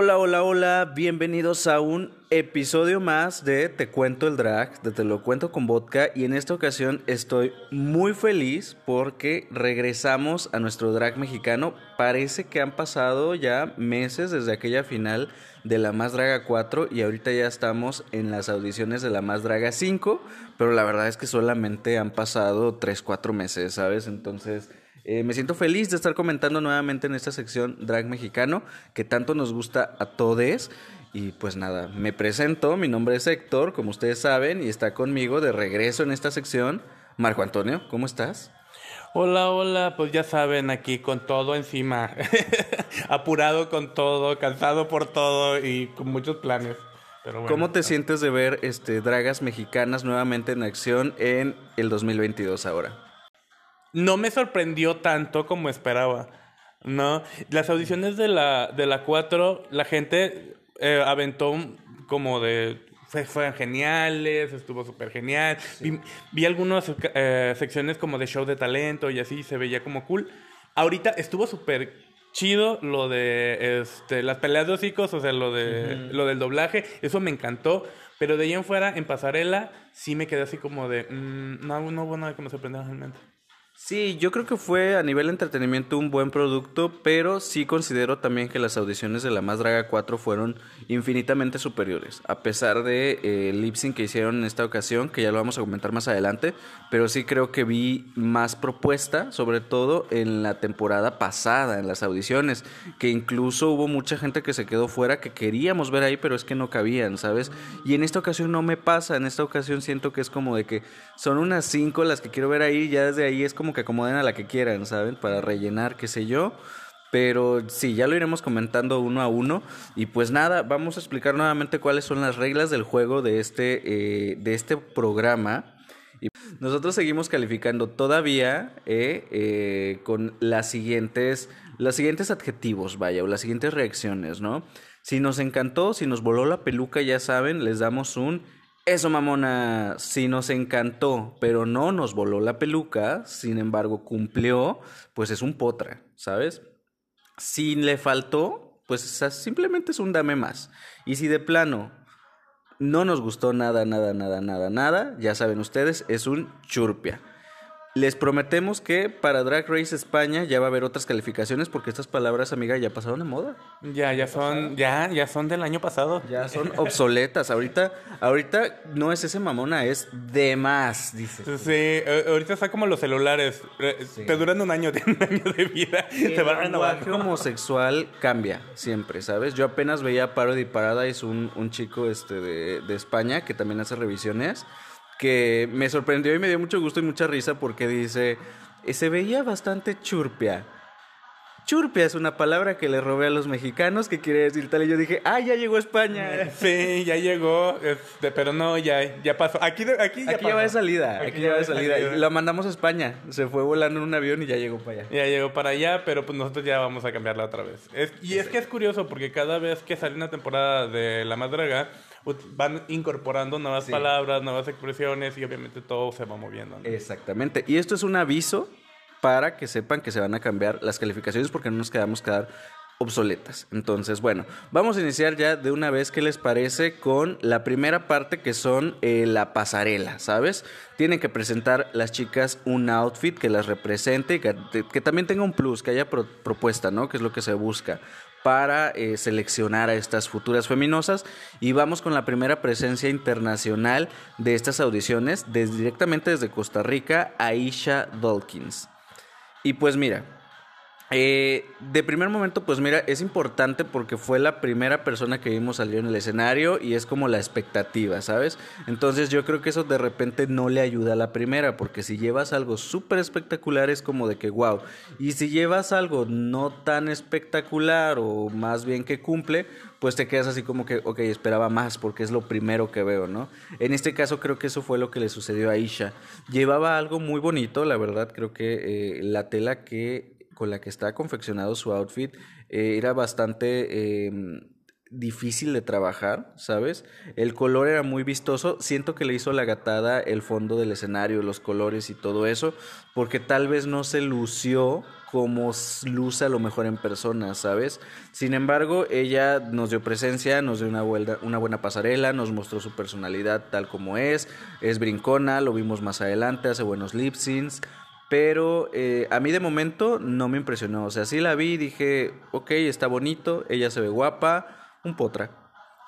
Hola, hola, hola, bienvenidos a un episodio más de Te Cuento el Drag, de Te lo cuento con vodka y en esta ocasión estoy muy feliz porque regresamos a nuestro drag mexicano. Parece que han pasado ya meses desde aquella final de la Más Draga 4 y ahorita ya estamos en las audiciones de la Más Draga 5, pero la verdad es que solamente han pasado 3, 4 meses, ¿sabes? Entonces... Eh, me siento feliz de estar comentando nuevamente en esta sección Drag Mexicano que tanto nos gusta a todos. Y pues nada, me presento, mi nombre es Héctor, como ustedes saben, y está conmigo de regreso en esta sección Marco Antonio, ¿cómo estás? Hola, hola, pues ya saben, aquí con todo encima, apurado con todo, cansado por todo y con muchos planes. Pero ¿Cómo te sientes de ver este, dragas mexicanas nuevamente en acción en el 2022 ahora? No me sorprendió tanto como esperaba. ¿no? Las audiciones de la, de la 4, la gente eh, aventó como de... fueron geniales, estuvo súper genial. Vi, algunas eh, secciones como de show de talento y así, se veía como cool. Ahorita estuvo súper chido lo de este, las peleas de hocicos, o sea, lo, de, lo del doblaje, eso me encantó. Pero de ahí en fuera, en pasarela, sí me quedé así como de, mm, no, no hubo nada que me sorprendiera realmente. Sí, yo creo que fue a nivel de entretenimiento un buen producto, pero sí considero también que las audiciones de La Más Draga 4 fueron infinitamente superiores, a pesar de eh, lip sync que hicieron en esta ocasión, que ya lo vamos a comentar más adelante, pero sí creo que vi más propuesta, sobre todo en la temporada pasada, en las audiciones, que incluso hubo mucha gente que se quedó fuera, que queríamos ver ahí, pero es que no cabían, ¿sabes? Y en esta ocasión no me pasa, en esta ocasión siento que es como de que son unas cinco las que quiero ver ahí, ya desde ahí es como que acomoden a la que quieran, ¿saben? Para rellenar, qué sé yo. Pero sí, ya lo iremos comentando uno a uno. Y pues nada, vamos a explicar nuevamente cuáles son las reglas del juego de este, eh, de este programa. Y nosotros seguimos calificando todavía eh, eh, con las siguientes, los siguientes adjetivos, vaya, o las siguientes reacciones, ¿no? Si nos encantó, si nos voló la peluca, ya saben, les damos un eso, mamona, sí nos encantó, pero no nos voló la peluca, sin embargo cumplió, pues es un potra, ¿sabes? Si le faltó, pues simplemente es un dame más. Y si de plano no nos gustó nada, nada, nada, nada, nada, ya saben ustedes, es un churpia. Les prometemos que para Drag Race España ya va a haber otras calificaciones porque estas palabras, amiga, ya pasaron de moda. Ya, ya son, ya, ya son del año pasado. Ya son obsoletas. Ahorita, ahorita no es ese mamona, es de más, dice. Sí, ahorita está como los celulares. Te duran un año, un año de vida. El se van lenguaje homosexual cambia siempre, ¿sabes? Yo apenas veía Parody Paradise, un, un chico este de, de España que también hace revisiones que me sorprendió y me dio mucho gusto y mucha risa porque dice, se veía bastante churpia. Churpia es una palabra que le robé a los mexicanos que quiere decir tal y yo dije, ah, ya llegó a España. Sí, ya llegó, pero no, ya, ya pasó. Aquí, aquí ya, aquí ya va de salida, aquí, ya va de salida. Y lo mandamos a España, se fue volando en un avión y ya llegó para allá. Ya llegó para allá, pero pues nosotros ya vamos a cambiarla otra vez. y es que es curioso porque cada vez que sale una temporada de La Más Draga, van incorporando nuevas palabras, nuevas expresiones y obviamente todo se va moviendo. Exactamente. Y esto es un aviso para que sepan que se van a cambiar las calificaciones porque no nos quedamos quedar obsoletas. Entonces, bueno, vamos a iniciar ya de una vez, ¿qué les parece? Con la primera parte que son eh, la pasarela, ¿sabes? Tienen que presentar las chicas un outfit que las represente y que, también tenga un plus, que haya propuesta, ¿no? Que es lo que se busca para eh, seleccionar a estas futuras feminosas y vamos con la primera presencia internacional de estas audiciones directamente desde Costa Rica, Aisha Dawkins. Y pues mira, eh, de primer momento, pues mira, es importante porque fue la primera persona que vimos salir en el escenario y es como la expectativa, ¿sabes? Entonces yo creo que eso de repente no le ayuda a la primera, porque si llevas algo súper espectacular es como de que, wow, y si llevas algo no tan espectacular o más bien que cumple, pues te quedas así como que, ok, esperaba más porque es lo primero que veo, ¿no? En este caso creo que eso fue lo que le sucedió a Isha. Llevaba algo muy bonito, la verdad, creo que eh, la tela que con la que está confeccionado su outfit eh, era bastante em, difícil de trabajar, ¿sabes? El color era muy vistoso. Siento que le hizo la gatada el fondo del escenario, los colores y todo eso, porque tal vez no se lució como luce a lo mejor en persona, ¿sabes? Sin embargo, ella nos dio presencia, nos dio una buena, una buena pasarela, nos mostró su personalidad tal como es, es brincona, lo vimos más adelante, hace buenos lip syncs, pero eh, a mí de momento no me impresionó, o sea, sí la vi, dije, ok, está bonito, ella se ve guapa, un potra.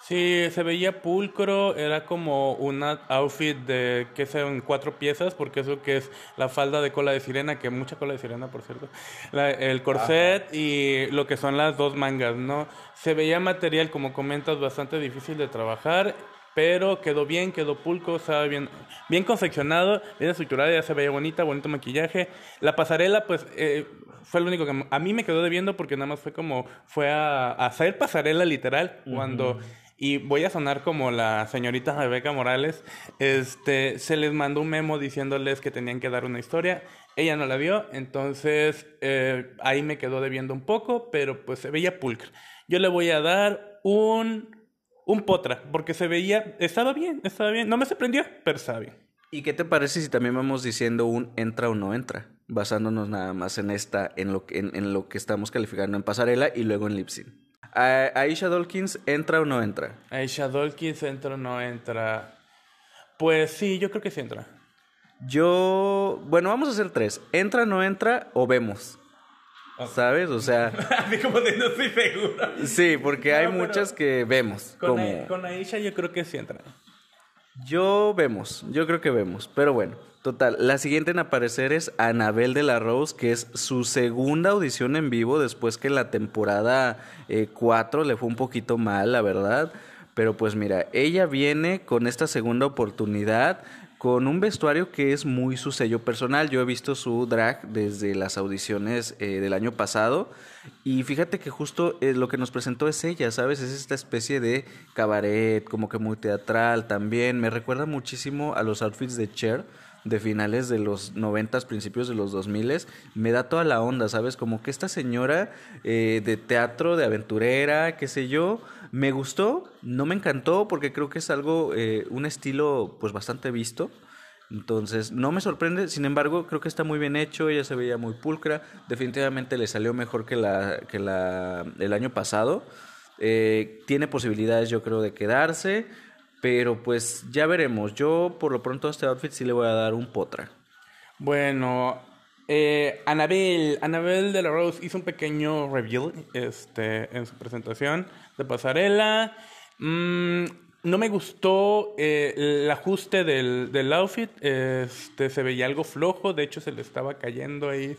Sí, se veía pulcro, era como una outfit de que en cuatro piezas, porque eso que es la falda de cola de sirena, que mucha cola de sirena, por cierto, el corset y lo que son las dos mangas, ¿no? Se veía material, como comentas, bastante difícil de trabajar, pero quedó bien, quedó pulcro, estaba bien, bien confeccionado, bien estructurado, ya se veía bonita, bonito maquillaje. La pasarela, pues, eh, fue lo único que a mí me quedó debiendo porque nada más fue como, fue a, hacer pasarela literal, cuando y voy a sonar como la señorita Rebeca Morales, este, se les mandó un memo diciéndoles que tenían que dar una historia, ella no la vio, entonces eh, ahí me quedó debiendo un poco, pero pues se veía pulcra. Yo le voy a dar un, un potra, porque se veía, estaba bien, estaba bien, no me sorprendió, pero estaba bien. ¿Y qué te parece si también vamos diciendo un entra o no entra? Basándonos nada más en esta, en lo que, en, lo que estamos calificando en pasarela y luego en lipsing. ¿Aisha Dolkins entra o no entra? Aisha Dolkins entra o no entra. Pues sí, yo creo que sí entra. Yo, bueno, vamos a hacer tres. ¿Entra, no entra o vemos? ¿Sabes? O sea. como de no estoy seguro. Sí, porque hay muchas que vemos. Con, como... con Aisha yo creo que sí entra. Yo vemos, yo creo que vemos. Pero bueno. Total, la siguiente en aparecer es Anabel de la Rose, que es su segunda audición en vivo después que la temporada 4 eh, le fue un poquito mal, la verdad. Pero pues mira, ella viene con esta segunda oportunidad con un vestuario que es muy su sello personal. Yo he visto su drag desde las audiciones eh, del año pasado y fíjate que justo eh, lo que nos presentó es ella, ¿sabes? Es esta especie de cabaret, como que muy teatral también. Me recuerda muchísimo a los outfits de Cher de finales de los noventas, principios de los dos miles, me da toda la onda, ¿sabes? Como que esta señora eh, de teatro, de aventurera, qué sé yo, me gustó, no me encantó porque creo que es algo, eh, un estilo pues bastante visto. Entonces, no me sorprende, sin embargo, creo que está muy bien hecho, ella se veía muy pulcra, definitivamente le salió mejor que la que la el año pasado. Eh, tiene posibilidades, yo creo, de quedarse. Pero pues ya veremos. Yo por lo pronto a este outfit sí le voy a dar un potra. Bueno, eh, Anabel, Anabel de la Rose hizo un pequeño reveal este, en su presentación de pasarela. Mm, no me gustó eh, el ajuste del, del outfit. Este, se veía algo flojo. De hecho, se le estaba cayendo ahí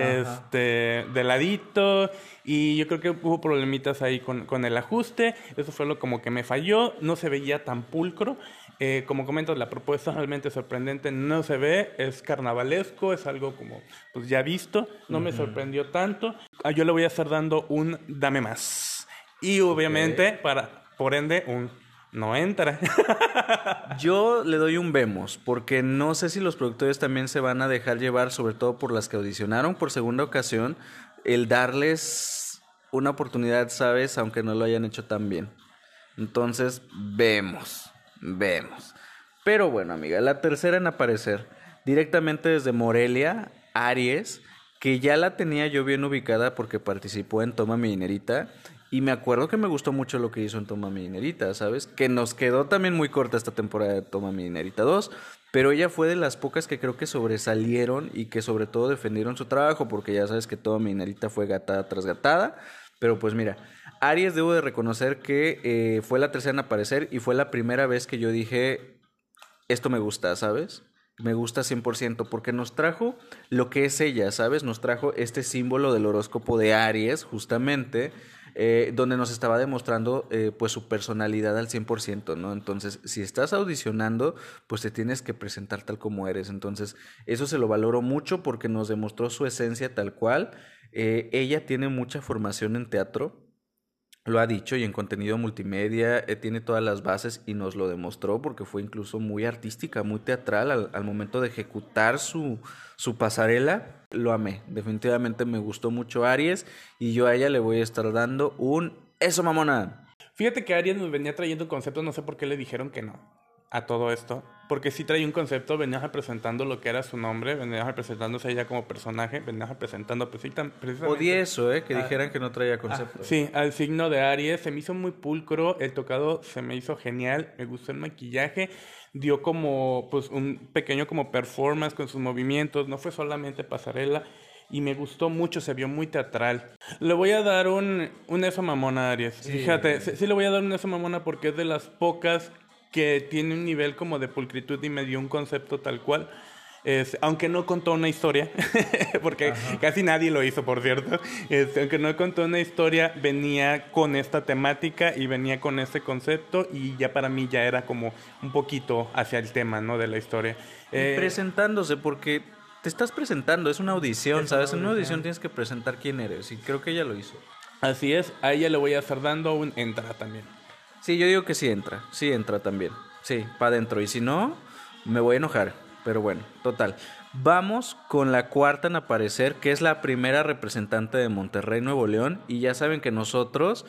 este, de ladito. Y yo creo que hubo problemitas ahí con, con, el ajuste. Eso fue lo como que me falló. No se veía tan pulcro. Eh, como comentas, la propuesta realmente sorprendente no se ve. Es carnavalesco, es algo como pues ya visto. No me sorprendió tanto. Ah, yo le voy a estar dando un dame más. Y obviamente, para, por ende, un no entra. Yo le doy un vemos, porque no sé si los productores también se van a dejar llevar, sobre todo por las que audicionaron por segunda ocasión, el darles una oportunidad, ¿sabes? Aunque no lo hayan hecho tan bien. Entonces, vemos, vemos. Pero bueno, amiga, la tercera en aparecer, directamente desde Morelia, Aries, que ya la tenía yo bien ubicada porque participó en Toma Mi Dinerita y me acuerdo que me gustó mucho lo que hizo en Toma Mi Dinerita, ¿sabes? Que nos quedó también muy corta esta temporada de Toma Mi Dinerita 2, pero ella fue de las pocas que creo que sobresalieron y que sobre todo defendieron su trabajo, porque ya sabes que Toma Mi Dinerita fue gatada tras gatada. Pero pues mira, Aries debo de reconocer que eh, fue la tercera en aparecer y fue la primera vez que yo dije, esto me gusta, ¿sabes? me gusta 100% porque nos trajo lo que es ella, ¿sabes? Nos trajo este símbolo del horóscopo de Aries, justamente, eh, donde nos estaba demostrando eh, pues su personalidad al 100%, ¿no? Entonces, si estás audicionando, pues te tienes que presentar tal como eres. Entonces, eso se lo valoro mucho porque nos demostró su esencia tal cual. Eh, ella tiene mucha formación en teatro, lo ha dicho y en contenido multimedia tiene todas las bases y nos lo demostró porque fue incluso muy artística, muy teatral al, momento de ejecutar su, su pasarela lo amé. Definitivamente me gustó mucho Aries y yo a ella le voy a estar dando un eso mamona. Fíjate que Aries nos venía trayendo un concepto, no sé por qué le dijeron que no a todo esto. porque sí traía un concepto, venía representando lo que era su nombre, venía representándose ella como personaje, venía representando precisamente... Odié eso, ¿eh? Que Ah. dijeran que no traía concepto. Sí, al signo de Aries, se me hizo muy pulcro, el tocado se me hizo genial, me gustó el maquillaje, dio como pues un pequeño como performance con sus movimientos, no fue solamente pasarela y me gustó mucho, se vio muy teatral. Le voy a dar un, un eso mamona a Aries. Fíjate, sí, sí le voy a dar un eso mamona porque es de las pocas que tiene un nivel como de pulcritud y me dio un concepto tal cual. Es, aunque no contó una historia, porque casi nadie lo hizo, por cierto. Este, aunque no contó una historia, venía con esta temática y venía con este concepto y ya para mí ya era como un poquito hacia el tema, ¿no? De la historia. Eh, presentándose, porque te estás presentando, es una audición, ¿sabes? En una audición tienes que presentar quién eres, y creo que ella lo hizo. así es, a ella le voy a estar dando un entra también. Sí, yo digo que sí entra, sí entra también. Sí, para adentro. Y si no, me voy a enojar. Pero bueno, total. Vamos con la cuarta en aparecer, que es la primera representante de Monterrey, Nuevo León. Y ya saben que nosotros,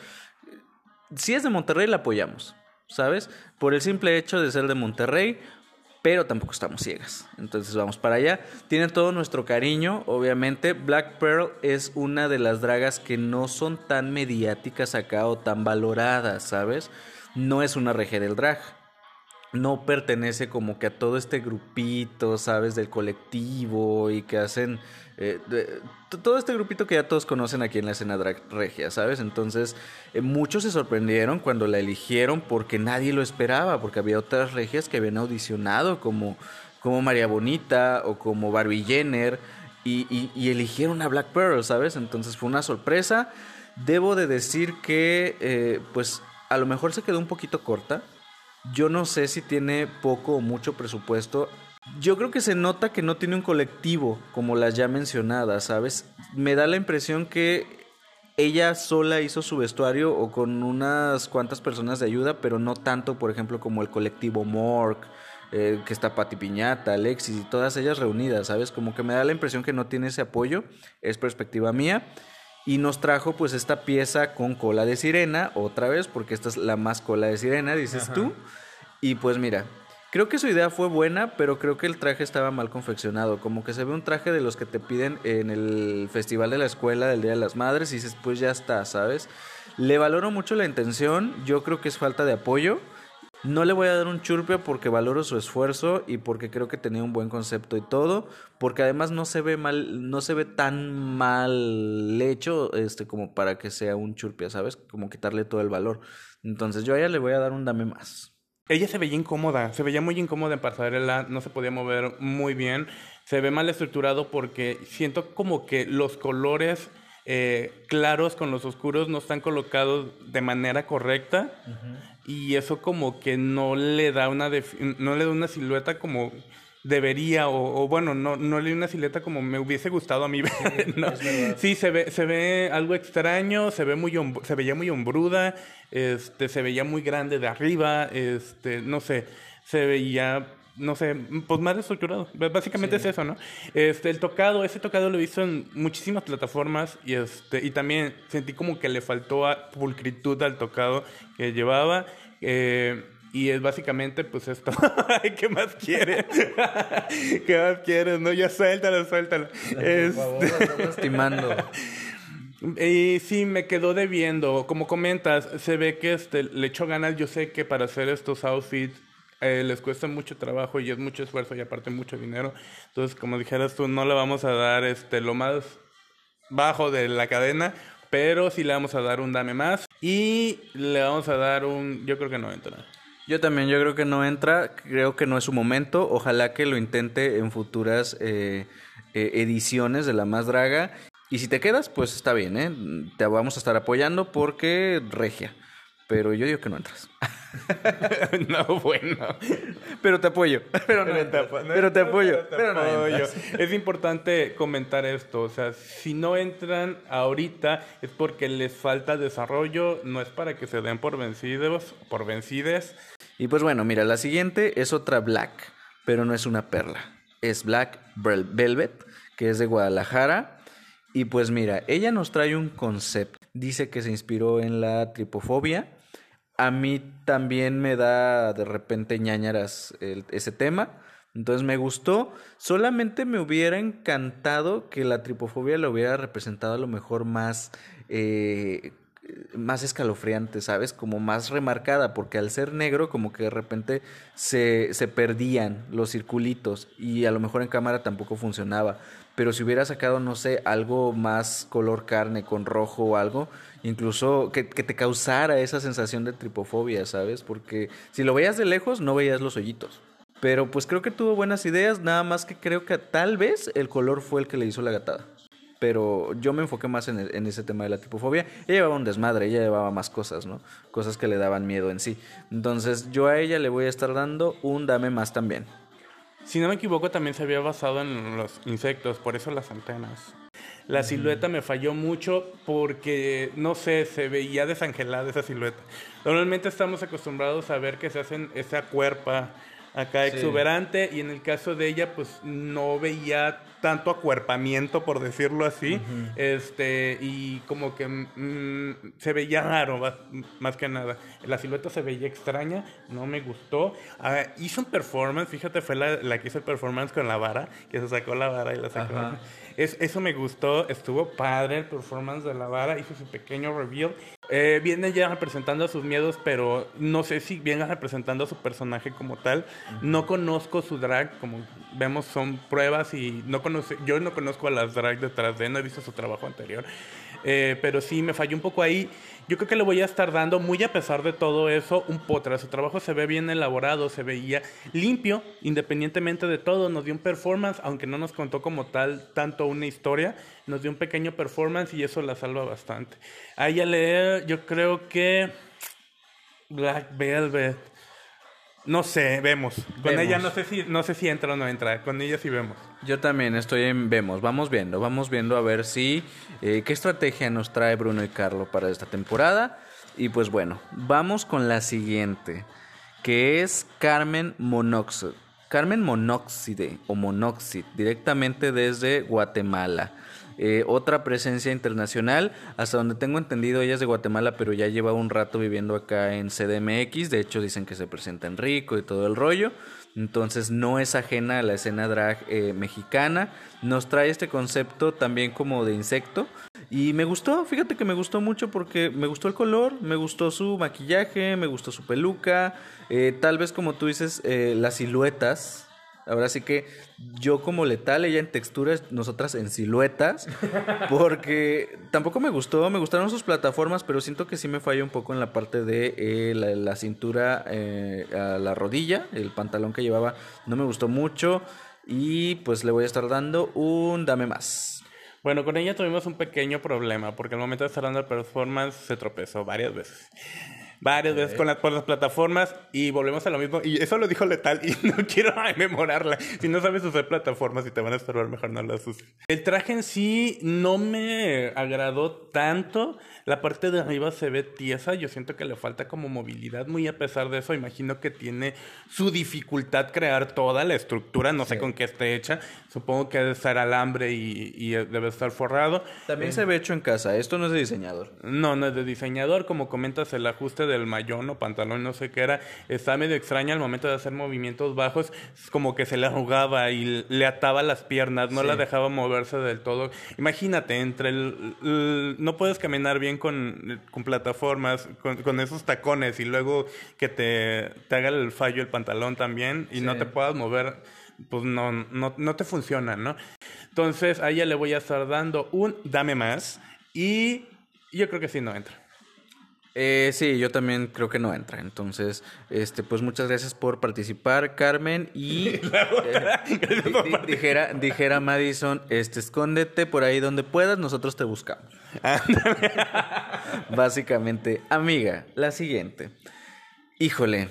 si es de Monterrey, la apoyamos, ¿sabes? Por el simple hecho de ser de Monterrey, pero tampoco estamos ciegas. Entonces vamos para allá. Tiene todo nuestro cariño, obviamente. Black Pearl es una de las dragas que no son tan mediáticas acá o tan valoradas, ¿sabes? No es una regia del drag. No pertenece como que a todo este grupito, ¿sabes? Del colectivo y que hacen... eh, todo este grupito que ya todos conocen aquí en la escena drag regia, ¿sabes? Entonces, eh, muchos se sorprendieron cuando la eligieron porque nadie lo esperaba, porque había otras regias que habían audicionado como, como María Bonita o como Barbie Jenner y eligieron a Black Pearl, ¿sabes? Entonces fue una sorpresa. Debo de decir que, eh, pues, a lo mejor se quedó un poquito corta. Yo no sé si tiene poco o mucho presupuesto. Yo creo que se nota que no tiene un colectivo como las ya mencionadas, ¿sabes? Me da la impresión que ella sola hizo su vestuario o con unas cuantas personas de ayuda, pero no tanto, por ejemplo, como el colectivo Mork, eh, que está Pati Piñata, Alexis y todas ellas reunidas, ¿sabes? Como que me da la impresión que no tiene ese apoyo, es perspectiva mía. Y nos trajo pues esta pieza con cola de sirena, otra vez, porque esta es la más cola de sirena, dices tú. Y pues mira, creo que su idea fue buena, pero creo que el traje estaba mal confeccionado. Como que se ve un traje de los que te piden en el festival de la escuela del Día de las Madres y dices, pues ya está, ¿sabes? Le valoro mucho la intención, yo creo que es falta de apoyo. No le voy a dar un churpio porque valoro su esfuerzo y porque creo que tenía un buen concepto y todo, porque además no se ve mal, no se ve tan mal hecho, este, como para que sea un churpia, ¿sabes? Como quitarle todo el valor. Entonces yo a ella le voy a dar un dame más. Ella se veía incómoda, se veía muy incómoda en pasarela, no se podía mover muy bien, se ve mal estructurado porque siento como que los colores eh, claros con los oscuros no están colocados de manera correcta y eso como que no le da una no le da una silueta como debería o, o bueno no no le da una silueta como me hubiese gustado a mí ver, ¿no? sí se ve se ve algo extraño se ve muy se veía muy hombruda este se veía muy grande de arriba este no sé se veía no sé, pues más estructurado. Básicamente es eso, ¿no? Este, el tocado, ese tocado lo hizo en muchísimas plataformas y este, y también sentí como que le faltó a- pulcritud al tocado que llevaba. eh, y es básicamente, pues esto. ¿Qué más quieres? ¿Qué más quieres? No, ya suéltalo, suéltalo. Este- lastimando. y sí, me quedó debiendo. Como comentas, se ve que este, le echó ganas. Yo sé que para hacer estos outfits eh, les cuesta mucho trabajo y es mucho esfuerzo y aparte mucho dinero. Entonces, como dijeras tú, no le vamos a dar este, lo más bajo de la cadena, pero sí le vamos a dar un dame más. Y le vamos a dar un... Yo creo que no entra. Yo también, yo creo que no entra, creo que no es su momento, ojalá que lo intente en futuras eh, eh, ediciones de La Más Draga. Y si te quedas, pues está bien, ¿eh? Te vamos a estar apoyando porque regia. Pero yo digo que no entras. no, bueno. Pero te apoyo. Pero no Pero te entras. apo- no, Pero te apoyo. pero te no apoyo. Es importante comentar esto, o sea, si no entran ahorita es porque les falta desarrollo, no es para que se den por vencidos, por vencides. Y pues bueno, mira, la siguiente es otra Black, pero no es una perla. Es Black Vel- Velvet, que es de Guadalajara. Y pues mira, ella nos trae un concepto. Dice que se inspiró en la tripofobia. A mí también me da de repente ñañaras ese tema. Entonces me gustó. Solamente me hubiera encantado que la tripofobia lo hubiera representado a lo mejor más eh, más escalofriante, ¿sabes? Como más remarcada, porque al ser negro como que de repente se, se perdían los circulitos y a lo mejor en cámara tampoco funcionaba. Pero si hubiera sacado, no sé, algo más color carne con rojo o algo, incluso que, que te causara esa sensación de tripofobia, ¿sabes? Porque si lo veías de lejos no veías los hoyitos. Pero pues creo que tuvo buenas ideas, nada más que creo que tal vez el color fue el que le hizo la gatada pero yo me enfoqué más en, en, ese tema de la tipofobia. Ella llevaba un desmadre, ella llevaba más cosas, ¿no? Cosas que le daban miedo en sí. Entonces yo a ella le voy a estar dando un dame más también. Si no me equivoco, también se había basado en los insectos, por eso las antenas. La silueta me falló mucho porque, no sé, se veía desangelada esa silueta. Normalmente estamos acostumbrados a ver que se hacen esa cuerpa acá exuberante y en el caso de ella pues no veía tanto acuerpamiento por decirlo así este y como que mm, se veía raro más, que nada. La silueta se veía extraña no me gustó. Ah, hizo un performance fíjate fue la, la, que hizo el performance con la vara que se sacó la vara y la sacó es, eso me gustó, estuvo padre el performance de la vara, hizo su pequeño reveal. Eh, viene ya representando sus miedos, pero no sé si viene representando a su personaje como tal. No conozco su drag, como vemos son pruebas y no conoce, yo no conozco a las drag detrás de él, no he visto su trabajo anterior. Eh, pero sí me falló un poco ahí. Yo creo que le voy a estar dando, muy a pesar de todo eso, un potra. Su trabajo se ve bien elaborado, se veía limpio, independientemente de todo. Nos dio un performance, aunque no nos contó como tal tanto una historia, nos dio un pequeño performance y eso la salva bastante. A ella le, yo creo que Black Velvet. No sé, vemos. Con ella no sé si no sé si entra o no entra. Con ella sí vemos. Yo también estoy en vemos. Vamos viendo, vamos viendo a ver si eh, qué estrategia nos trae Bruno y Carlo para esta temporada. Y pues bueno, vamos con la siguiente, que es Carmen Monóxido. Carmen Monóxide o Monóxid, directamente desde Guatemala. Eh, otra presencia internacional, hasta donde tengo entendido, ella es de Guatemala, pero ya lleva un rato viviendo acá en CDMX. De hecho, dicen que se presenta en Rico y todo el rollo. Entonces, no es ajena a la escena drag eh, mexicana. Nos trae este concepto también como de insecto. Y me gustó, fíjate que me gustó mucho porque me gustó el color, me gustó su maquillaje, me gustó su peluca, eh, tal vez como tú dices, las siluetas, Ahora sí que yo como letal, ella en texturas, nosotras en siluetas, porque tampoco me gustó, me gustaron sus plataformas, pero siento que sí me falla un poco en la parte de eh, la, cintura eh, a la rodilla, el pantalón que llevaba no me gustó mucho y pues le voy a estar dando un dame más. Bueno, con ella tuvimos un pequeño problema, porque al momento de estar dando el performance se tropezó varias veces varias veces con las, por las plataformas y volvemos a lo mismo. Y eso lo dijo Letal y no quiero memorarla. Si no sabes usar plataformas y te van a estorbar, mejor no las uses. El traje en sí no me agradó tanto. La parte de arriba se ve tiesa. Yo siento que le falta como movilidad. Muy a pesar de eso, imagino que tiene su dificultad crear toda la estructura. No sé con qué esté hecha. Supongo que debe estar alambre y, y debe estar forrado. También eh, se ve hecho en casa. Esto no es de diseñador. No, no es de diseñador. Como comentas, el ajuste de del mayón o pantalón, no sé qué era, está medio extraña al momento de hacer movimientos bajos, como que se le arrugaba y le ataba las piernas, no la dejaba moverse del todo. Imagínate, entre el, no puedes caminar bien con, con plataformas, con, esos tacones y luego que te, te haga el fallo el pantalón también y no te puedas mover pues no, no, no te funciona, ¿no? Entonces a ella le voy a estar dando un dame más y yo creo que sí no entra. Eh, sí, yo también creo que no entra. Entonces, este, pues muchas gracias por participar, Carmen. Y eh, dijera, dijera Madison, este, escóndete por ahí donde puedas, nosotros te buscamos. Básicamente, amiga, la siguiente. Híjole,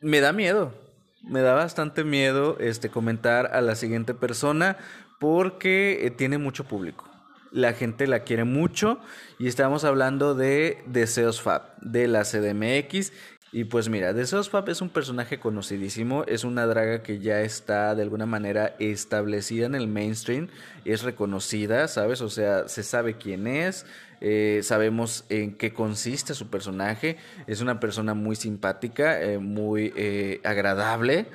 me da miedo. Me da bastante miedo este comentar a la siguiente persona porque eh, tiene mucho público la gente la quiere mucho y estamos hablando de Deseos Fab, de la CDMX, Y pues mira, Deseos Fab es un personaje conocidísimo, es una draga que ya está de alguna manera establecida en el mainstream, es reconocida, ¿sabes? O sea, se sabe quién es, eh, sabemos en qué consiste su personaje, es una persona muy simpática, eh, muy eh, agradable,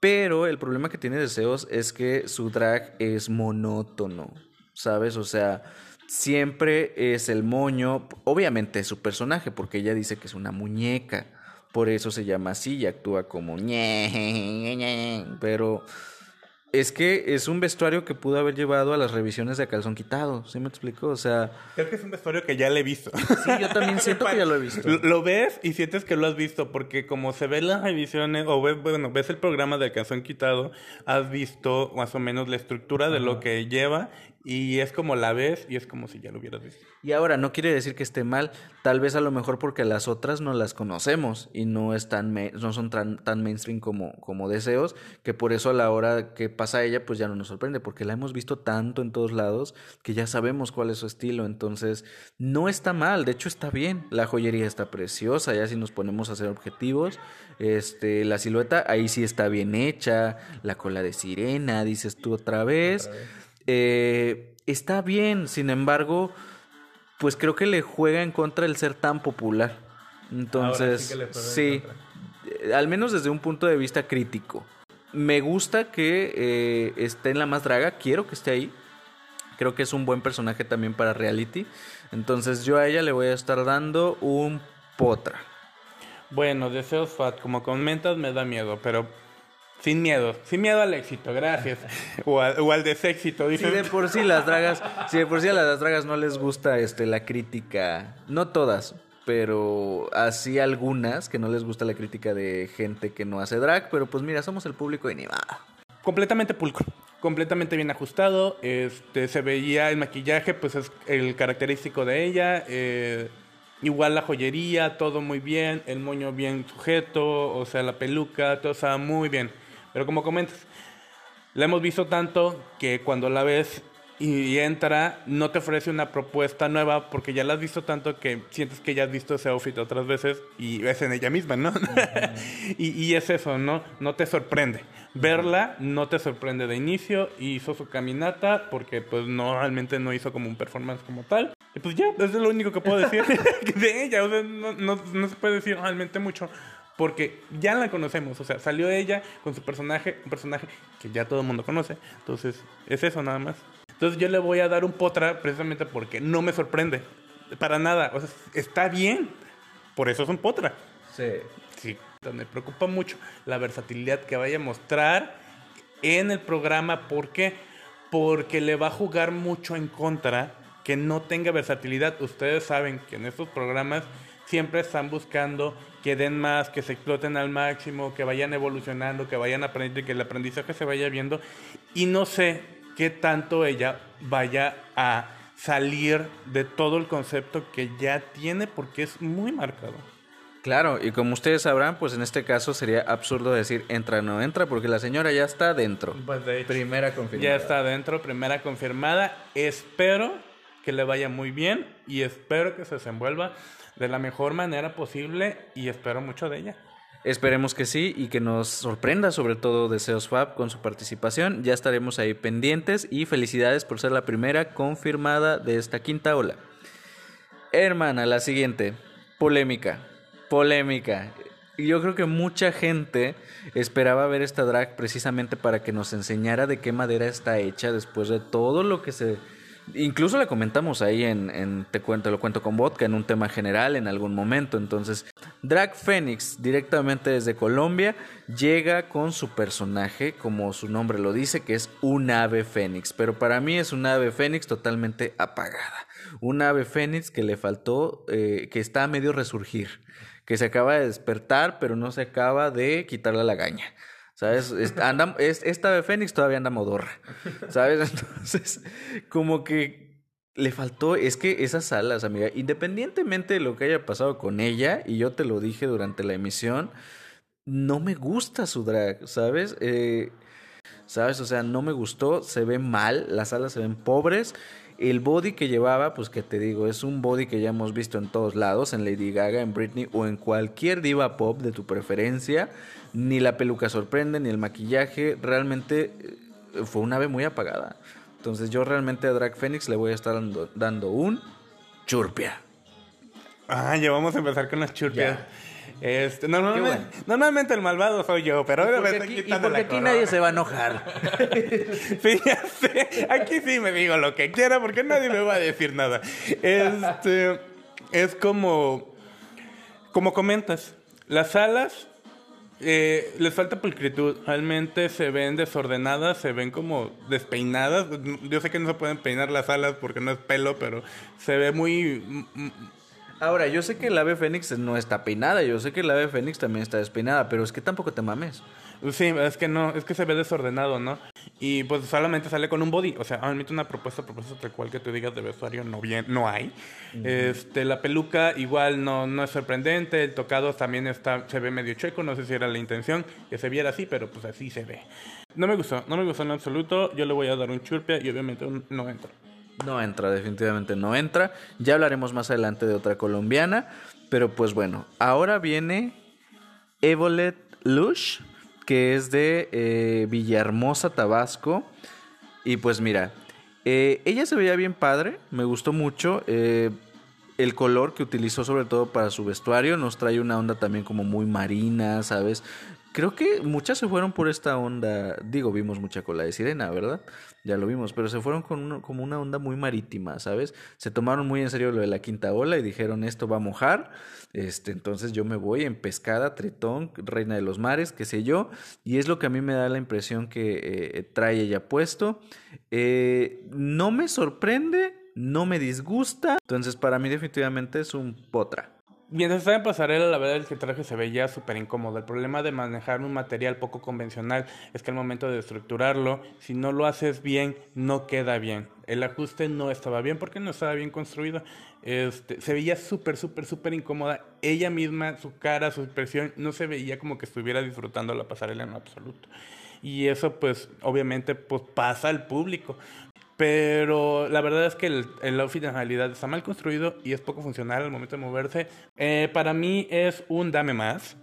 pero el problema que tiene Deseos es que su drag es monótono, ¿sabes? O sea siempre es el moño, obviamente es su personaje, porque ella dice que es una muñeca, por eso se llama así y actúa como ñe, pero es que es un vestuario que pudo haber llevado a las revisiones de calzón quitado, ¿sí me explico? O sea... Creo que es un vestuario que ya le he visto. Sí, yo también siento que ya lo he visto. Lo ves y sientes que lo has visto, porque como se ven las revisiones, o ves, bueno, ves el programa de calzón quitado, has visto más o menos la estructura de lo que lleva y es como la ves y es como si ya lo hubieras visto. Y ahora, no quiere decir que esté mal, tal vez a lo mejor porque las otras no las conocemos y no, están no son tan, tan mainstream como, como deseos, que por eso a la hora que pasa ella, pues ya no nos sorprende, porque la hemos visto tanto en todos lados que ya sabemos cuál es su estilo, entonces no está mal, de hecho está bien, la joyería está preciosa, ya si nos ponemos a hacer objetivos, este, la silueta ahí sí está bien hecha, la cola de sirena, dices tú otra vez. Otra vez. Eh, está bien, sin embargo, pues creo que le juega en contra el ser tan popular. Entonces, sí, eh, al menos desde un punto de vista crítico. Me gusta que eh, esté en la más draga, quiero que esté ahí. Creo que es un buen personaje también para reality. Entonces yo a ella le voy a estar dando un potra. Bueno, deseos fat, como comentas, me da miedo, pero sin miedo, sin miedo al éxito, gracias. O, al deséxito, dice. Si de por sí las dragas, si de por sí a las dragas no les gusta este la crítica, no todas, pero así algunas que no les gusta la crítica de gente que no hace drag, pero pues mira, somos el público y ni va. Completamente pulcro, completamente bien ajustado, este se veía el maquillaje, pues es el característico de ella, eh, Igual la joyería, todo muy bien, el moño bien sujeto, o sea, la peluca, todo estaba muy bien. Pero como comentas, la hemos visto tanto que cuando la ves y entra, no te ofrece una propuesta nueva porque ya la has visto tanto que sientes que ya has visto ese outfit otras veces y es en ella misma, ¿no? y, y, es eso, ¿no? No te sorprende. Verla no te sorprende de inicio, hizo su caminata porque pues normalmente no hizo como un performance como tal. Y pues ya, eso es lo único que puedo decir de ella, o sea, no, no, no se puede decir realmente mucho porque ya la conocemos, o sea, salió ella con su personaje, un personaje que ya todo el mundo conoce, entonces es eso nada más. Entonces yo le voy a dar un potra precisamente porque no me sorprende, para nada, o sea, está bien, por eso es un potra. Sí. Sí, me preocupa mucho la versatilidad que vaya a mostrar en el programa, ¿por qué? Porque le va a jugar mucho en contra que no tenga versatilidad. Ustedes saben que en estos programas siempre están buscando que den más, que se exploten al máximo, que vayan evolucionando, que vayan aprendiendo y que el aprendizaje se vaya viendo. Y no sé qué tanto ella vaya a salir de todo el concepto que ya tiene porque es muy marcado. Claro, y como ustedes sabrán, pues en este caso sería absurdo decir entra o no entra, porque la señora ya está dentro. Pues de primera confirmada. Ya está dentro, primera confirmada. Espero que le vaya muy bien y espero que se desenvuelva de la mejor manera posible y espero mucho de ella. Esperemos que sí y que nos sorprenda sobre todo Deseos Fab con su participación. Ya estaremos ahí pendientes y felicidades por ser la primera confirmada de esta quinta ola. Hermana, la siguiente. Polémica. Polémica. Yo creo que mucha gente esperaba ver esta drag precisamente para que nos enseñara de qué madera está hecha después de todo lo que se Incluso la comentamos ahí en, Te cuento, lo cuento con vodka, en un tema general en algún momento. Entonces, Drag Phoenix, directamente desde Colombia, llega con su personaje, como su nombre lo dice, que es un ave fénix. Pero para mí es un ave fénix totalmente apagada. Un ave fénix que le faltó, eh, que está a medio resurgir, que se acaba de despertar, pero no se acaba de quitarle la gaña. ¿Sabes? Esta de Fénix todavía anda modorra. ¿Sabes? Entonces, como que le faltó, es que esas alas, amiga, independientemente de lo que haya pasado con ella, y yo te lo dije durante la emisión, no me gusta su drag, ¿sabes? Eh, ¿Sabes? O sea, no me gustó, se ve mal, las alas se ven pobres. El body que llevaba, pues que te digo, es un body que ya hemos visto en todos lados, en Lady Gaga, en Britney o en cualquier diva pop de tu preferencia. Ni la peluca sorprende, ni el maquillaje. Realmente eh, fue una ave muy apagada. Entonces yo realmente a Drag Phoenix le voy a estar dando, dando un churpia. Ah, ya vamos a empezar con las churpias. Este, normalmente, normalmente, el malvado soy yo, pero ahora me aquí, y porque aquí nadie se va a enojar. sí, ya sé. Aquí sí me digo lo que quiera porque nadie me va a decir nada. Este, es como, como comentas, las alas eh, les falta pulcritud. Realmente se ven desordenadas, se ven como despeinadas. Yo sé que no se pueden peinar las alas porque no es pelo, pero se ve muy Ahora, yo sé que el ave fénix no está peinada, yo sé que el ave fénix también está despeinada, pero es que tampoco te mames. Sí, es que no, es que se ve desordenado, ¿no? Y pues solamente sale con un body, o sea, admite una propuesta, propuesta tal cual que tú digas de vestuario no bien, no hay. Este, la peluca igual no, no es sorprendente, el tocado también está, se ve medio chueco, no sé si era la intención que se viera así, pero pues así se ve. No me gustó, no me gustó en absoluto, yo le voy a dar un churpia y obviamente un no entra. No entra, definitivamente no entra. Ya hablaremos más adelante de otra colombiana. Pero pues bueno, ahora viene Evolet Lush, que es de eh, Villahermosa, Tabasco. Y pues mira, eh, ella se veía bien padre, me gustó mucho. Eh, el color que utilizó sobre todo para su vestuario nos trae una onda también como muy marina, ¿sabes? Creo que muchas se fueron por esta onda, digo, vimos mucha cola de sirena, ¿verdad? Ya lo vimos, pero se fueron con como una onda muy marítima, ¿sabes? Se tomaron muy en serio lo de la quinta ola y dijeron, esto va a mojar, este, entonces yo me voy en pescada, tritón, reina de los mares, qué sé yo, y es lo que a mí me da la impresión que eh, trae ella puesto. Eh, no me sorprende, no me disgusta, entonces para mí definitivamente es un potra. Mientras estaba en pasarela, la verdad es que el traje se veía súper incómodo. El problema de manejar un material poco convencional es que al momento de estructurarlo, si no lo haces bien, no queda bien. El ajuste no estaba bien porque no estaba bien construido. Este, se veía súper, súper, súper incómoda. Ella misma, su cara, su expresión, no se veía como que estuviera disfrutando la pasarela en absoluto. Y eso pues obviamente pues pasa al público. Pero la verdad es que el, el, outfit en realidad está mal construido y es poco funcional al momento de moverse. Eh, para mí es un dame más.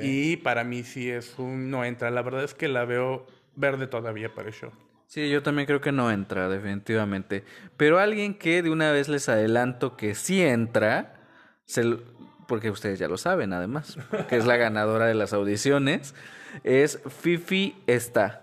Y para mí sí es un no entra. La verdad es que la veo verde todavía para el show. Sí, yo también creo que no entra, definitivamente. Pero alguien que de una vez les adelanto que sí entra, se, porque ustedes ya lo saben además, que es la ganadora de las audiciones, es Fifi Está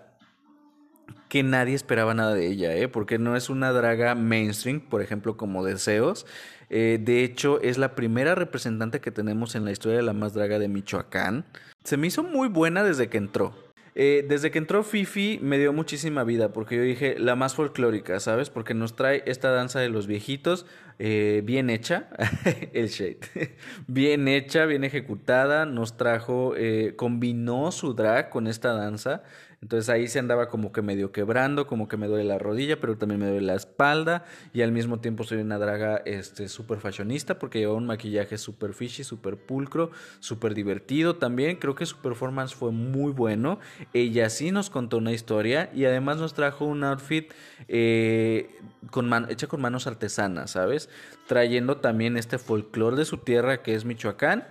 que nadie esperaba nada de ella, ¿eh? porque no es una draga mainstream, por ejemplo, como Deseos. Eh, de hecho, es la primera representante que tenemos en la historia de la más draga de Michoacán. Se me hizo muy buena desde que entró. Eh, desde que entró Fifi me dio muchísima vida porque yo dije la más folclórica, ¿sabes? Porque nos trae esta danza de los viejitos eh, bien hecha, el shade, bien hecha, bien ejecutada, nos trajo, combinó su drag con esta danza. Entonces ahí se andaba como que medio quebrando, como que me duele la rodilla, pero también me duele la espalda. Y al mismo tiempo soy una draga este, súper fashionista porque lleva un maquillaje súper fishy, súper pulcro, súper divertido también. Creo que su performance fue muy bueno. Ella sí nos contó una historia y además nos trajo un outfit eh, con hecha con manos artesanas, ¿sabes? Trayendo también este folclore de su tierra que es Michoacán.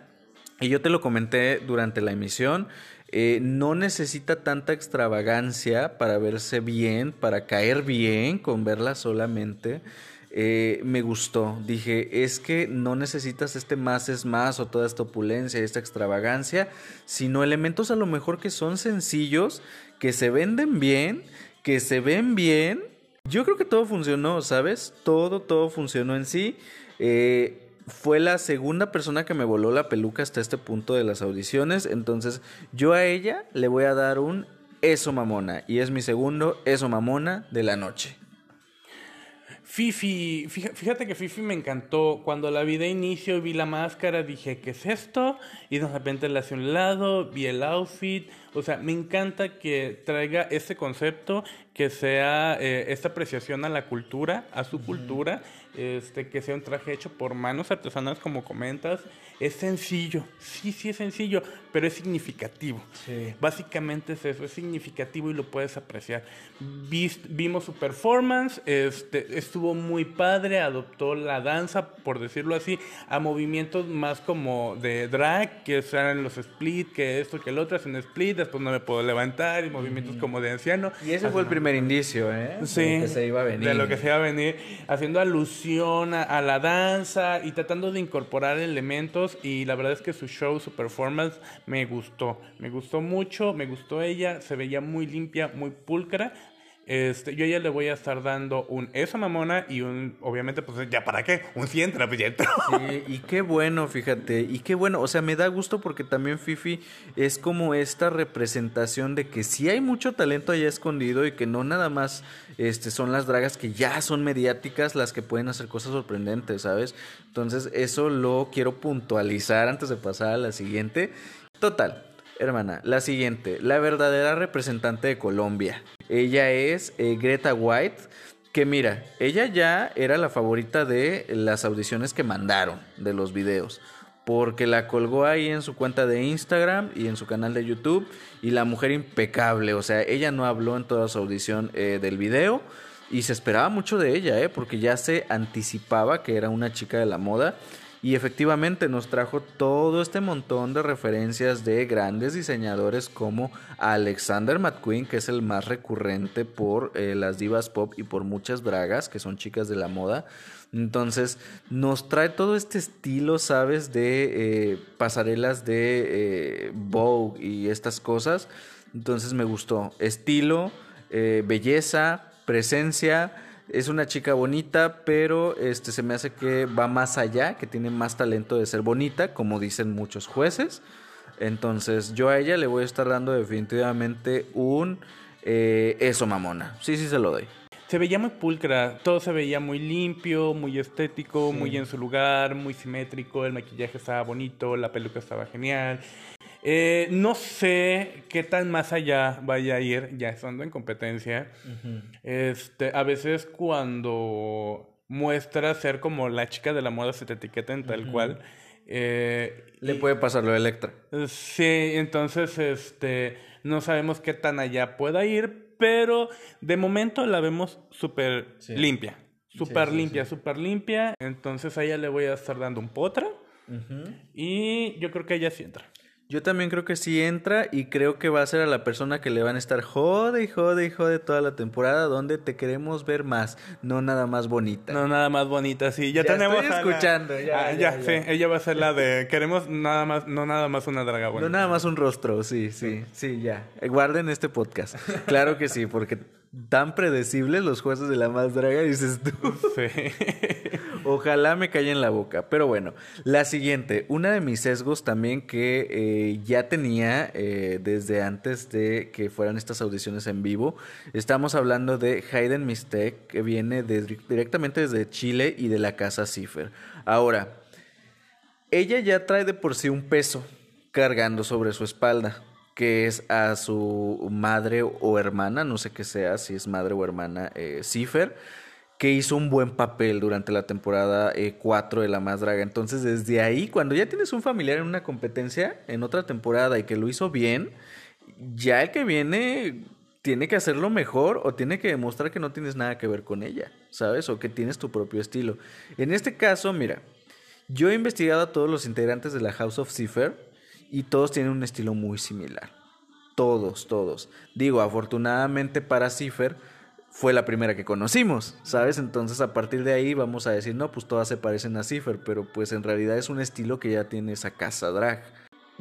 Y yo te lo comenté durante la emisión. Eh, no necesita tanta extravagancia para verse bien, para caer bien con verla solamente. Eh, me gustó. Dije, es que no necesitas este más es más o toda esta opulencia, esta extravagancia, sino elementos a lo mejor que son sencillos, que se venden bien, que se ven bien. Yo creo que todo funcionó, ¿sabes? Todo, todo funcionó en sí. Eh, fue la segunda persona que me voló la peluca hasta este punto de las audiciones. Entonces, yo a ella le voy a dar un eso mamona. Y es mi segundo eso mamona de la noche. Fifi, fíjate que Fifi me encantó. Cuando la vi de inicio, vi la máscara, dije, ¿qué es esto? Y de repente la hacia un lado, vi el outfit. O sea, me encanta que traiga ese concepto que sea eh, esta apreciación a la cultura, a su cultura, este, que sea un traje hecho por manos artesanas, como comentas. Es sencillo, sí, sí es sencillo, pero es significativo. Básicamente es eso, es significativo y lo puedes apreciar. vimos su performance, este, estuvo muy padre, adoptó la danza, por decirlo así, a movimientos más como de drag, que sean los split, que esto, que el otro, hacen split, después no me puedo levantar, y movimientos como de anciano. Y ese fue el primer indicio, ¿eh? Sí, de lo que se iba a venir. De lo que se iba a venir, haciendo alusión a la danza y tratando de incorporar elementos y la verdad es que su show, su performance me gustó. Me gustó mucho, me gustó ella, se veía muy limpia, muy pulcra. Este, yo a ella le voy a estar dando un esa mamona y un, obviamente, pues ya para qué, un 100 pues ya Sí, y qué bueno, fíjate, y qué bueno, o sea, me da gusto porque también Fifi es como esta representación de que sí hay mucho talento allá escondido y que no nada más este, son las dragas que ya son mediáticas las que pueden hacer cosas sorprendentes, ¿sabes? Entonces, eso lo quiero puntualizar antes de pasar a la siguiente. Total, hermana, la siguiente, la verdadera representante de Colombia. Ella es eh, Greta White, que mira, ella ya era la favorita de las audiciones que mandaron de los videos. Porque la colgó ahí en su cuenta de Instagram y en su canal de YouTube. Y la mujer impecable. O sea, ella no habló en toda su audición eh, del video. Y se esperaba mucho de ella, ¿eh? porque ya se anticipaba que era una chica de la moda. Y efectivamente nos trajo todo este montón de referencias de grandes diseñadores como Alexander McQueen, que es el más recurrente por eh, las divas pop y por muchas bragas, que son chicas de la moda. Entonces nos trae todo este estilo, ¿sabes? De eh, pasarelas de eh, Vogue y estas cosas. Entonces me gustó. Estilo, belleza, presencia es una chica bonita, pero este se me hace que va más allá, que tiene más talento de ser bonita, como dicen muchos jueces. Entonces, yo a ella le voy a estar dando definitivamente un eh, eso mamona. Sí, sí se lo doy. Se veía muy pulcra, todo se veía muy limpio, muy estético, muy en su lugar, muy simétrico, el maquillaje estaba bonito, la peluca estaba genial. Eh, no sé qué tan más allá vaya a ir, ya estando en competencia. este, a veces cuando muestra ser como la chica de la moda se te etiqueta en tal cual. Eh, Le puede pasar lo de Electra. Sí, entonces este, no sabemos qué tan allá pueda ir, pero de momento la vemos súper limpia. Súper limpia, súper limpia. Entonces a ella le voy a estar dando un potra. Y yo creo que ella sí entra. Yo también creo que sí entra y creo que va a ser a la persona que le van a estar jode y jode y jode toda la temporada donde te queremos ver más, no nada más bonita. No nada más bonita, sí. Ya, tenemos estoy escuchando. Ya, ah, ya, sí. Ella va a ser la de queremos nada más, no nada más una draga bonita. No nada más un rostro, sí, sí, sí, ya. Guarden este podcast. Claro que sí, porque tan predecibles los jueces de la más draga dices tú. Sí. Ojalá me calle en la boca. Pero bueno, la siguiente, una de mis sesgos también que eh, ya tenía eh, desde antes de que fueran estas audiciones en vivo. Estamos hablando de Hayden Mistake, que viene directamente desde Chile y de la casa Cipher. Ahora, ella ya trae de por sí un peso cargando sobre su espalda que es a su madre o hermana, no sé qué sea, si es madre o hermana, eh, Cipher que hizo un buen papel durante la temporada 4 eh, de La Más Draga. Entonces, desde ahí, cuando ya tienes un familiar en una competencia, en otra temporada, y que lo hizo bien, ya el que viene tiene que hacerlo mejor o tiene que demostrar que no tienes nada que ver con ella, ¿sabes? O que tienes tu propio estilo. En este caso, mira, yo he investigado a todos los integrantes de la House of Cipher y todos tienen un estilo muy similar. Todos, todos. Digo, afortunadamente para Cipher, fue la primera que conocimos, ¿sabes? Entonces a partir de ahí vamos a decir, no, pues todas se parecen a Cipher, pero pues en realidad es un estilo que ya tiene esa casa drag.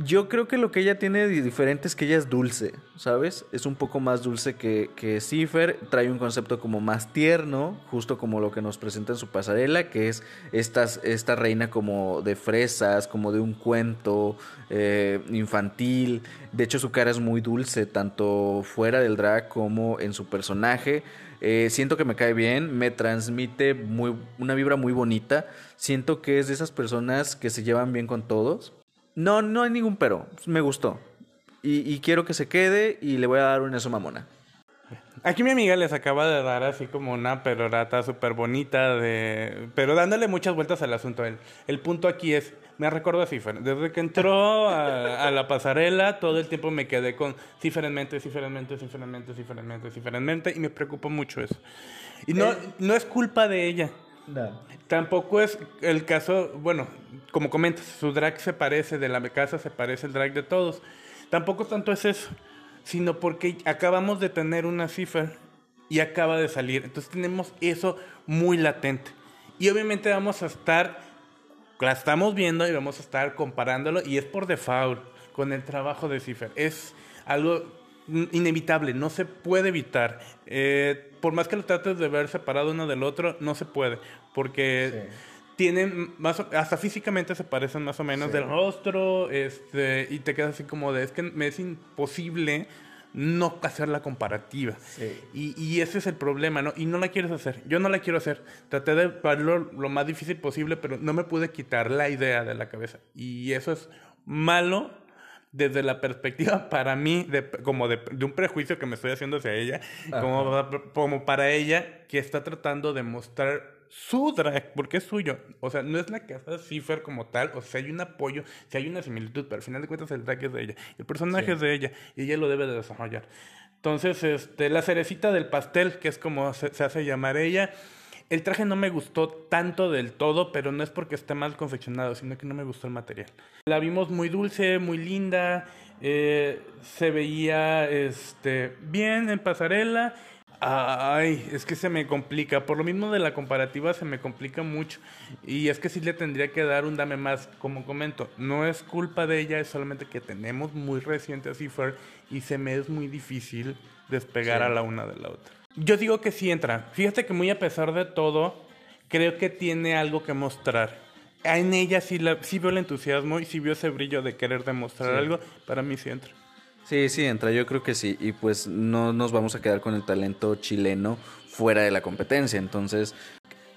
Yo creo que lo que ella tiene de diferente es que ella es dulce, ¿sabes? Es un poco más dulce que, que Cipher, trae un concepto como más tierno, justo como lo que nos presenta en su pasarela, que es estas, esta reina como de fresas, como de un cuento eh, infantil. De hecho su cara es muy dulce, tanto fuera del drag como en su personaje. Eh, siento que me cae bien, me transmite muy, una vibra muy bonita. Siento que es de esas personas que se llevan bien con todos no, no hay ningún pero. Me gustó. Y, quiero que se quede y le voy a dar un eso mamona. Aquí mi amiga les acaba de dar así como una perorata súper bonita de... Pero dándole muchas vueltas al asunto. El, el punto aquí es, me recuerdo a Cipher. Desde que entró a, a, la pasarela, todo el tiempo me quedé con Cipher en mente, Cipher en mente, Cipher en mente, Cipher en mente, Cipher en mente. Y me preocupa mucho eso. Y no, no es culpa de ella. Tampoco es el caso, bueno, como comentas, su drag se parece, de la casa se parece el drag de todos. Tampoco tanto es eso sino porque acabamos de tener una cifra y acaba de salir. Entonces tenemos eso muy latente. Y obviamente vamos a estar, la estamos viendo y vamos a estar comparándolo y es por default con el trabajo de Cipher. Es algo inevitable, no se puede evitar. Eh, por más que lo trates de ver separado uno del otro, no se puede, porque... Sí. tienen más hasta físicamente se parecen más o menos del rostro este y te quedas así como de es que me es imposible no hacer la comparativa y, y, ese es el problema no y no la quieres hacer. Yo no la quiero hacer. Traté de verlo lo más difícil posible pero no me pude quitar la idea de la cabeza. Y eso es malo desde la perspectiva para mí, de, como de, de, un prejuicio que me estoy haciendo hacia ella, como, como, para ella que está tratando de mostrar su drag, porque es suyo. O sea, no es la casa Cipher como tal, o sea, hay un apoyo, si hay una similitud, pero al final de cuentas el drag es de ella, el personaje es de ella, y ella lo debe de desarrollar. Entonces, este, la cerecita del pastel, que es como se, se hace llamar ella, el traje no me gustó tanto del todo, pero no es porque esté mal confeccionado, sino que no me gustó el material. La vimos muy dulce, muy linda, eh, se veía este, bien en pasarela Ay, es que se me complica. Por lo mismo de la comparativa se me complica mucho. Y es que sí le tendría que dar un dame más, como comento. No es culpa de ella, es solamente que tenemos muy reciente a Cipher y se me es muy difícil despegar a la una de la otra. Yo digo que sí entra. Fíjate que muy a pesar de todo, creo que tiene algo que mostrar. En ella sí, la, sí veo el entusiasmo y sí veo ese brillo de querer demostrar algo. Para mí sí entra. Sí, sí, entra, yo creo que sí. Y pues no nos vamos a quedar con el talento chileno fuera de la competencia. Entonces,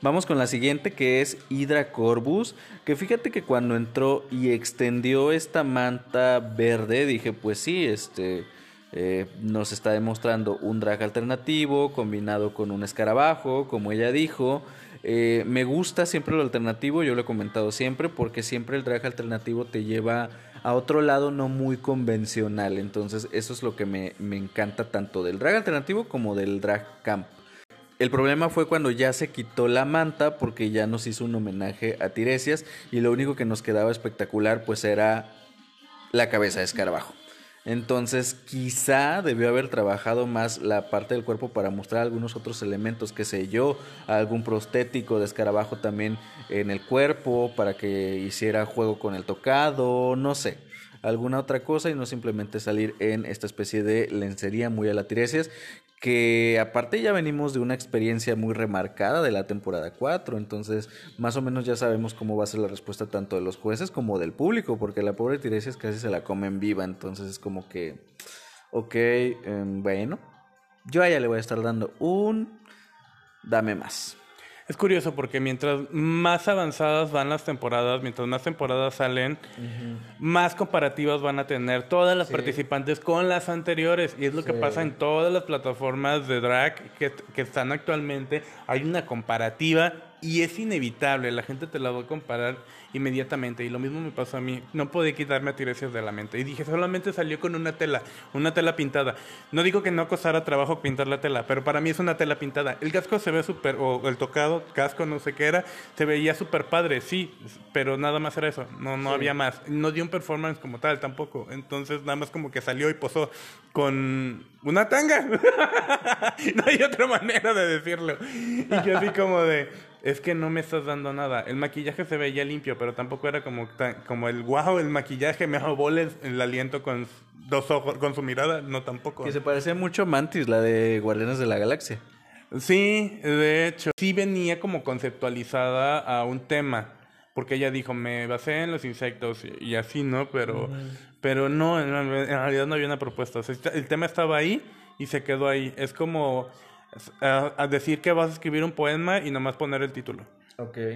vamos con la siguiente que es Hydra Corbus. Que fíjate que cuando entró y extendió esta manta verde, dije, pues sí, este. Eh, nos está demostrando un drag alternativo combinado con un escarabajo, como ella dijo. Eh, me gusta siempre lo alternativo, yo lo he comentado siempre, porque siempre el drag alternativo te lleva a otro lado no muy convencional. Entonces eso es lo que me, me encanta tanto del drag alternativo como del drag camp. El problema fue cuando ya se quitó la manta porque ya nos hizo un homenaje a Tiresias y lo único que nos quedaba espectacular pues era la cabeza de escarabajo. Entonces quizá debió haber trabajado más la parte del cuerpo para mostrar algunos otros elementos, que sé yo, algún prostético de escarabajo también en el cuerpo para que hiciera juego con el tocado, no sé, alguna otra cosa y no simplemente salir en esta especie de lencería muy a la tiresias que aparte ya venimos de una experiencia muy remarcada de la temporada 4, entonces más o menos ya sabemos cómo va a ser la respuesta tanto de los jueces como del público, porque la pobre Tiresias casi se la come en viva, entonces es como que, ok, em, bueno, yo a ella le voy a estar dando un dame más. Es curioso porque mientras más avanzadas van las temporadas, mientras más temporadas salen, más comparativas van a tener todas las participantes con las anteriores. Y es lo que pasa en todas las plataformas de drag que, que están actualmente. Hay una comparativa y es inevitable, la gente te la va a comparar inmediatamente. Y lo mismo me pasó a mí. No podía quitarme a Tiresias de la mente. Y dije, solamente salió con una tela, una tela pintada. No digo que no costara trabajo pintar la tela, pero para mí es una tela pintada. El casco se ve súper, o el tocado, casco, no sé qué era, se veía súper padre, sí, pero nada más era eso. No, no había más. No dio un performance como tal tampoco. Entonces, nada más como que salió y posó con una tanga. no hay otra manera de decirlo. Y yo así como de es que no me estás dando nada. El maquillaje se veía limpio, pero tampoco era como, como el wow, el maquillaje me robó el, aliento con dos ojos, con su mirada, no tampoco. Que se parece mucho a Mantis, la de Guardianes de la Galaxia. Sí, de hecho, sí venía como conceptualizada a un tema, porque ella dijo, me basé en los insectos y, así, ¿no? Pero, pero no, en, realidad no había una propuesta. el tema estaba ahí y se quedó ahí. Es como a, decir que vas a escribir un poema y nomás poner el título.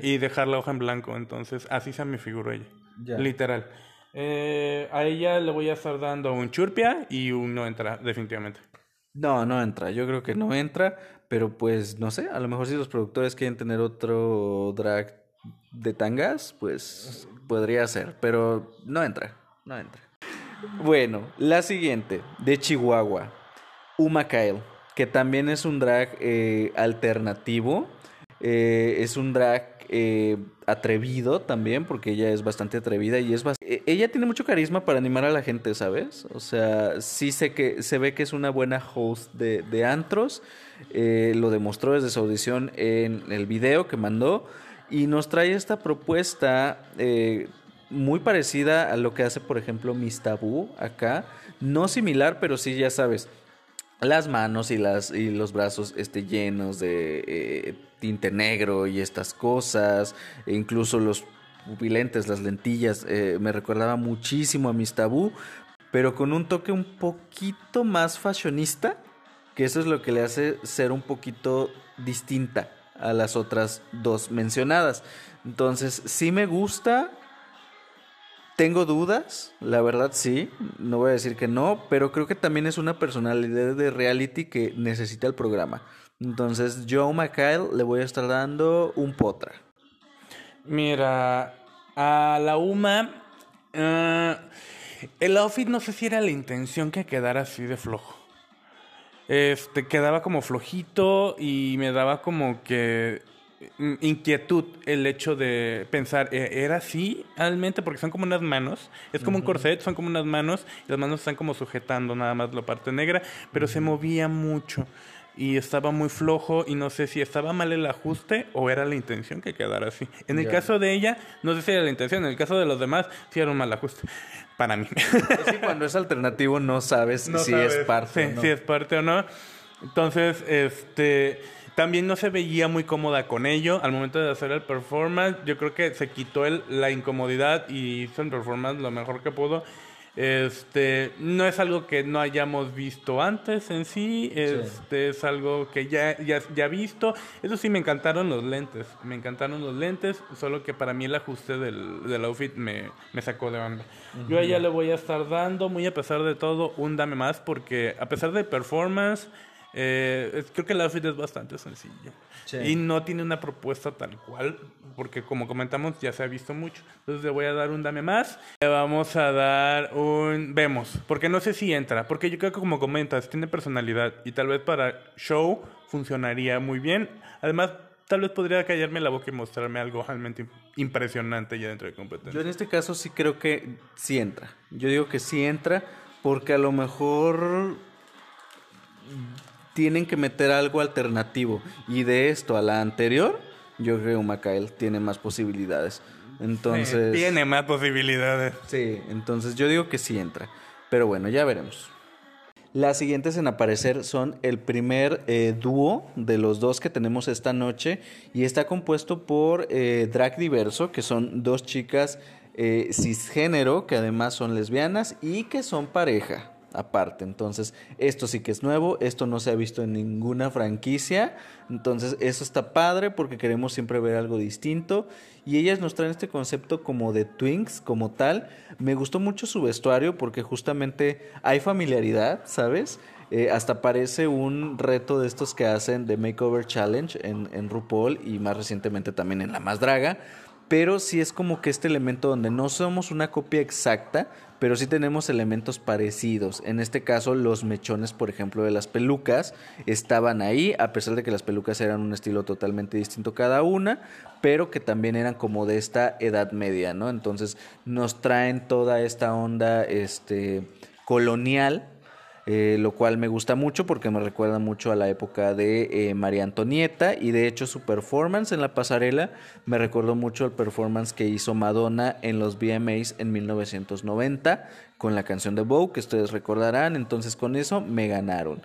Y dejar la hoja en blanco. Entonces, así se me figuró ella. Literal. Eh, a ella le voy a estar dando un churpia y un no entra, definitivamente. No, no entra. Yo creo que no entra, pero pues no sé, a lo mejor si los productores quieren tener otro drag de tangas, pues podría ser, pero no entra, no entra. Bueno, la siguiente, de Chihuahua, Uma Kyle, que también es un drag eh, alternativo, eh, es un drag eh, atrevido también, porque ella es bastante atrevida y es e- ella tiene mucho carisma para animar a la gente, ¿sabes? O sea, sí sé que se ve que es una buena host de, de antros, lo demostró desde su audición en el video que mandó y nos trae esta propuesta muy parecida a lo que hace, por ejemplo, Miss Tabú acá, no similar, pero sí, ya sabes, las manos y, las, y los brazos este, llenos de eh, tinte negro y estas cosas, e incluso los pupilentes, las lentillas, eh, me recordaba muchísimo a Miss Tabú, pero con un toque un poquito más fashionista, que eso es lo que le hace ser un poquito distinta a las otras dos mencionadas. Entonces, sí me gusta, tengo dudas, la verdad sí, no voy a decir que no, pero creo que también es una personalidad de reality que necesita el programa. Entonces, yo a McKyle le voy a estar dando un potra. Mira, a la UMA, eh, el outfit no sé si era la intención que quedara así de flojo. Este, quedaba como flojito y me daba como que inquietud el hecho de pensar, ¿e- ¿era así realmente? Porque son como unas manos, es como un corset, son como unas manos, y las manos están como sujetando nada más la parte negra, pero se movía mucho y estaba muy flojo y no sé si estaba mal el ajuste o era la intención que quedara así. En el Ya. caso de ella, no sé si era la intención, en el caso de los demás, sí era un mal ajuste, para mí. Es que cuando es alternativo no sabes No si sabes. es parte Sí, o no. si es parte o no. Entonces, este, también no se veía muy cómoda con ello al momento de hacer el performance. Yo creo que se quitó el- la incomodidad y hizo el performance lo mejor que pudo. Este, no es algo que no hayamos visto antes en sí, este es algo que ya, ya, ya visto. Eso sí, me encantaron los lentes, me encantaron los lentes, solo que para mí el ajuste del, del outfit me, me sacó de onda. Yo a ella le voy a estar dando, muy a pesar de todo, un dame más, porque a pesar de performance, eh, creo que el outfit es bastante sencillo. Sí. Y no tiene una propuesta tal cual, porque como comentamos, ya se ha visto mucho. Entonces le voy a dar un dame más. Le vamos a dar un vemos, porque no sé si entra, porque yo creo que como comentas, tiene personalidad y tal vez para show funcionaría muy bien. Además, tal vez podría callarme la boca y mostrarme algo realmente impresionante ya dentro de competencia. Yo en este caso sí creo que sí entra. Yo digo que sí entra porque a lo mejor tienen que meter algo alternativo. Y de esto a la anterior, yo creo que Macael tiene más posibilidades. Entonces... Sí, tiene más posibilidades. Sí, entonces yo digo que sí entra. Pero bueno, ya veremos. Las siguientes en aparecer son el primer eh, dúo de los dos que tenemos esta noche y está compuesto por eh, Drag Diverso, que son dos chicas eh, cisgénero que además son lesbianas y que son pareja aparte. Entonces, esto sí que es nuevo, esto no se ha visto en ninguna franquicia. Entonces, eso está padre porque queremos siempre ver algo distinto. Y ellas nos traen este concepto como de twinks, como tal. Me gustó mucho su vestuario porque justamente hay familiaridad, ¿sabes? Eh, hasta parece un reto de estos que hacen de Makeover Challenge en, en RuPaul y más recientemente también en La Más Draga. Pero sí es como que este elemento donde no somos una copia exacta, pero sí tenemos elementos parecidos. En este caso, los mechones, por ejemplo, de las pelucas estaban ahí, a pesar de que las pelucas eran un estilo totalmente distinto cada una, pero que también eran como de esta edad media, ¿no? Entonces nos traen toda esta onda este, colonial eh, lo cual me gusta mucho porque me recuerda mucho a la época de eh, María Antonieta y de hecho su performance en la pasarela me recordó mucho el performance que hizo Madonna en los VMAs en 1990 con la canción de Vogue que ustedes recordarán, entonces con eso me ganaron.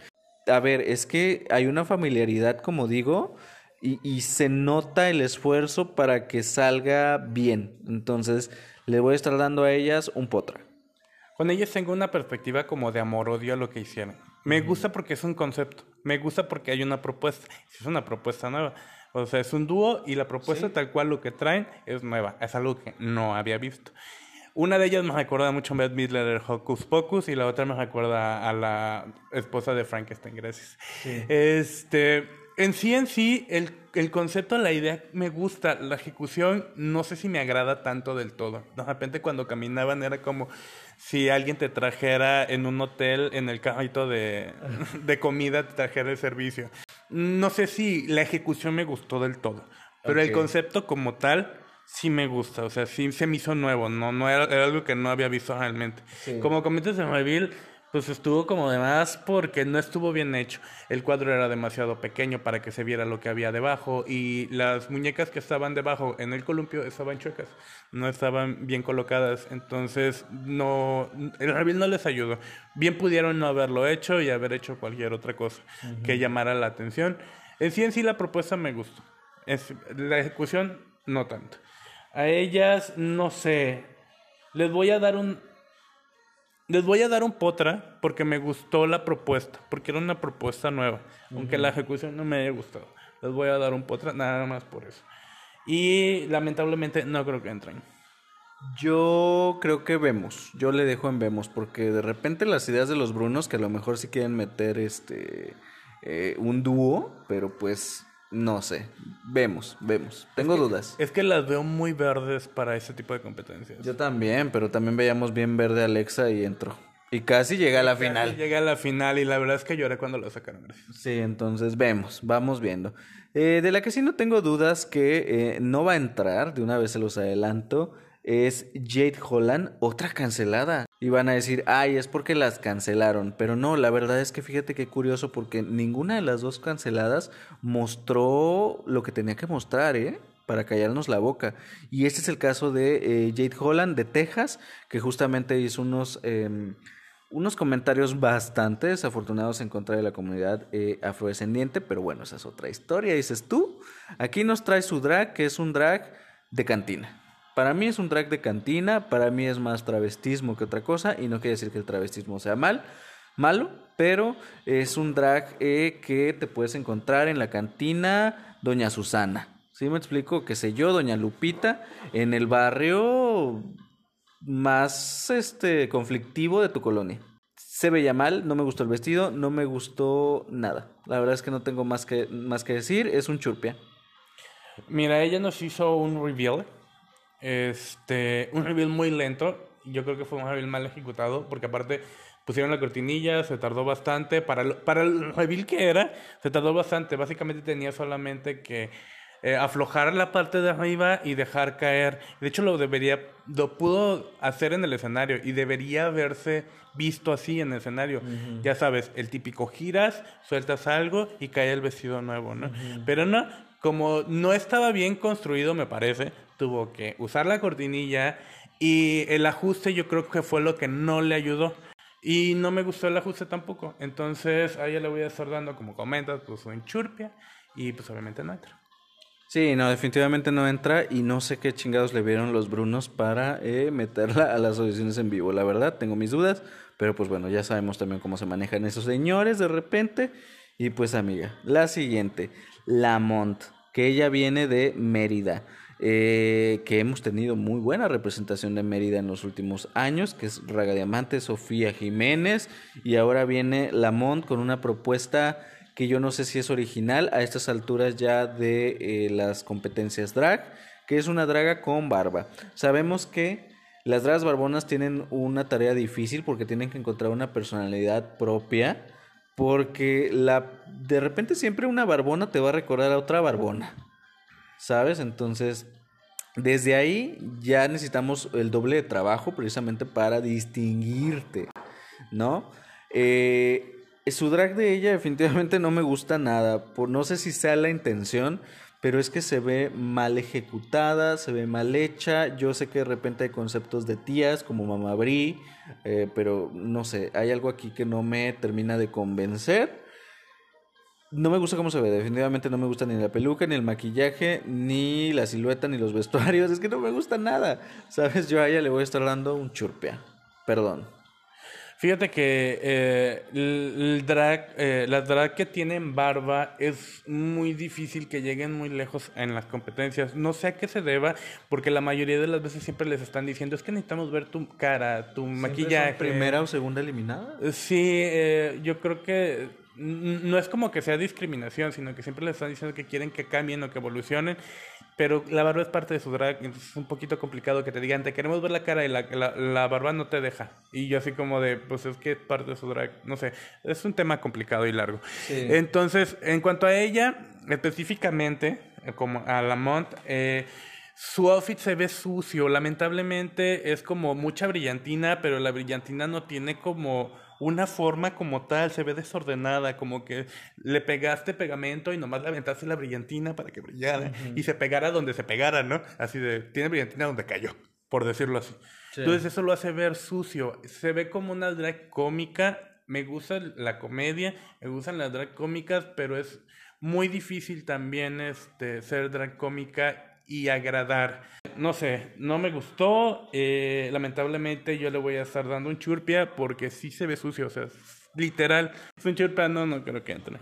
A ver, es que hay una familiaridad, como digo, y, y se nota el esfuerzo para que salga bien, entonces le voy a estar dando a ellas un potra. Con ellos tengo una perspectiva como de amor-odio a lo que hicieron. Me gusta porque es un concepto. Me gusta porque hay una propuesta. Es una propuesta nueva. O sea, es un dúo y la propuesta tal cual lo que traen es nueva. Es algo que no había visto. Una de ellas me recuerda mucho a Beth Midler de Hocus Pocus y la otra me recuerda a la esposa de Frankenstein, gracias. Este, en sí, en sí, el, el, concepto, la idea me gusta, la ejecución no sé si me agrada tanto del todo. De repente cuando caminaban era como si alguien te trajera en un hotel, en el carrito de, de comida, te trajera el servicio. No sé si la ejecución me gustó del todo, pero el concepto como tal sí me gusta, o sea, sí se me hizo nuevo, no, no era, algo que no había visto realmente. Como comentas en Reveal, pues estuvo como de más porque no estuvo bien hecho. El cuadro era demasiado pequeño para que se viera lo que había debajo y las muñecas que estaban debajo en el columpio estaban chuecas, no estaban bien colocadas, entonces no el reveal no les ayudó. Bien pudieron no haberlo hecho y haber hecho cualquier otra cosa que llamara la atención. En sí en sí la propuesta me gustó. Es, la ejecución no tanto. A ellas, no sé, les voy a dar un... Les voy a dar un potra porque me gustó la propuesta, porque era una propuesta nueva, aunque la ejecución no me haya gustado. Les voy a dar un potra nada más por eso. Y lamentablemente no creo que entren. Yo creo que vemos, yo le dejo en vemos, porque de repente las ideas de los Brunos, que a lo mejor sí quieren meter este eh, un dúo, pero pues no sé, vemos, vemos. Tengo dudas. Es que las veo muy verdes para ese tipo de competencias. Yo también, pero también veíamos bien verde Alexa y entró. Y casi llega a la final. Llega a la final y la verdad es que lloré cuando lo sacaron. Sí, entonces vemos, vamos viendo. Eh, de la que sí no tengo dudas que eh, no va a entrar, de una vez se los adelanto, es Jade Holland, otra cancelada. Y van a decir, ay, es porque las cancelaron. Pero no, la verdad es que fíjate qué curioso, porque ninguna de las dos canceladas mostró lo que tenía que mostrar, ¿eh? Para callarnos la boca. Y este es el caso de eh, Jade Holland de Texas, que justamente hizo unos. Em, unos comentarios bastante desafortunados en contra de la comunidad eh, afrodescendiente, pero bueno, esa es otra historia, dices tú. Aquí nos trae su drag, que es un drag de cantina. Para mí es un drag de cantina, para mí es más travestismo que otra cosa, y no quiere decir que el travestismo sea mal, malo, pero es un drag eh, que te puedes encontrar en la cantina Doña Susana. ¿Sí me explico? Que sé yo, Doña Lupita, en el barrio más este conflictivo de tu colonia. Se veía mal, no me gustó el vestido, no me gustó nada. La verdad es que no tengo más que, más que decir, es un churpia. Mira, ella nos hizo un reveal este, un reveal muy lento. Yo creo que fue un reveal mal ejecutado, porque aparte pusieron la cortinilla, se tardó bastante. Para el, para el reveal que era, se tardó bastante. Básicamente tenía solamente que eh, aflojar la parte de arriba y dejar caer. De hecho, lo debería, lo pudo hacer en el escenario y debería haberse visto así en el escenario. Ya sabes, el típico giras, sueltas algo y cae el vestido nuevo, ¿no? Pero no, como no estaba bien construido, me parece, tuvo que usar la cortinilla y el ajuste yo creo que fue lo que no le ayudó. Y no me gustó el ajuste tampoco. Entonces a ella le voy a estar dando, como comentas, pues en churpia y pues obviamente no entra. Sí, no, definitivamente no entra y no sé qué chingados le vieron los Brunos para eh, meterla a las audiciones en vivo. La verdad, tengo mis dudas, pero pues bueno, ya sabemos también cómo se manejan esos señores de repente. Y pues amiga, la siguiente, Lamont, que ella viene de Mérida. Eh, que hemos tenido muy buena representación de Mérida en los últimos años, que es Raga Diamante, Sofía Jiménez, y ahora viene Lamont con una propuesta que yo no sé si es original a estas alturas ya de eh, las competencias drag, que es una draga con barba. Sabemos que las dragas barbonas tienen una tarea difícil porque tienen que encontrar una personalidad propia, porque la, de repente siempre una barbona te va a recordar a otra barbona. ¿Sabes? Entonces, desde ahí ya necesitamos el doble de trabajo precisamente para distinguirte, ¿no? Eh, su drag de ella definitivamente no me gusta nada, por, no sé si sea la intención, pero es que se ve mal ejecutada, se ve mal hecha. Yo sé que de repente hay conceptos de tías como Mamá Brie, eh, pero no sé, hay algo aquí que no me termina de convencer. No me gusta cómo se ve, definitivamente no me gusta ni la peluca, ni el maquillaje, ni la silueta, ni los vestuarios, es que no me gusta nada. ¿Sabes? Yo a ella le voy a estar dando un churpea. Perdón. Fíjate que eh, el, drag, eh, la drag que tienen barba es muy difícil que lleguen muy lejos en las competencias. No sé a qué se deba, porque la mayoría de las veces siempre les están diciendo, es que necesitamos ver tu cara, tu maquillaje. ¿Primera o segunda eliminada? Sí, eh, yo creo que no es como que sea discriminación, sino que siempre les están diciendo que quieren que cambien o que evolucionen, pero la barba es parte de su drag, entonces es un poquito complicado que te digan, te queremos ver la cara y la, la, barba no te deja. Y yo así como de, pues es que es parte de su drag, no sé, es un tema complicado y largo. Entonces, en cuanto a ella, específicamente, como a Lamont, eh, su outfit se ve sucio, lamentablemente es como mucha brillantina, pero la brillantina no tiene como una forma como tal, se ve desordenada, como que le pegaste pegamento y nomás le aventaste la brillantina para que brillara y se pegara donde se pegara, ¿no? Así de, tiene brillantina donde cayó, por decirlo así. Entonces eso lo hace ver sucio, se ve como una drag cómica, me gusta la comedia, me gustan las drag cómicas, pero es muy difícil también este, ser drag cómica y agradar. No sé, no me gustó. Eh, lamentablemente yo le voy a estar dando un churpia porque sí se ve sucio. O sea, literal. Es un churpia, no, no creo que entre.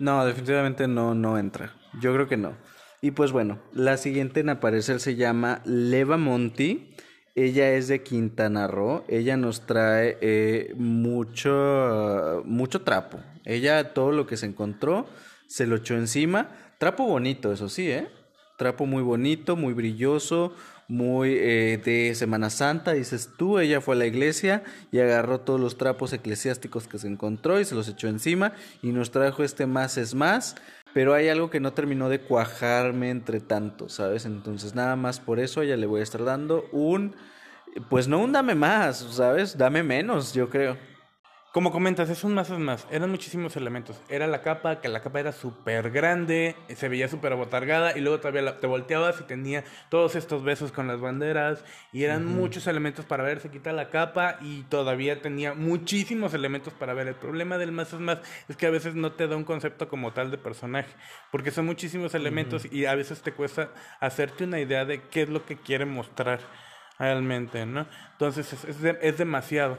No, definitivamente no, no entra. Yo creo que no. Y pues bueno, la siguiente en aparecer se llama Leva Monti. Ella es de Quintana Roo. Ella nos trae eh, mucho, mucho trapo. Ella todo lo que se encontró se lo echó encima. Trapo bonito, eso sí, ¿eh? Trapo muy bonito, muy brilloso, muy eh, de Semana Santa, dices tú, ella fue a la iglesia y agarró todos los trapos eclesiásticos que se encontró y se los echó encima y nos trajo este más es más, pero hay algo que no terminó de cuajarme entre tanto, ¿sabes? Entonces nada más por eso a ella le voy a estar dando un, pues no un dame más, ¿sabes? Dame menos, yo creo. Como comentas, es un más es más. Eran muchísimos elementos. Era la capa, que la capa era súper grande, se veía súper abotargada, y luego todavía te volteabas y tenía todos estos besos con las banderas, y eran muchos elementos para ver. Se quita la capa y todavía tenía muchísimos elementos para ver. El problema del más es más es que a veces no te da un concepto como tal de personaje, porque son muchísimos elementos y a veces te cuesta hacerte una idea de qué es lo que quiere mostrar realmente, ¿no? Entonces es, es demasiado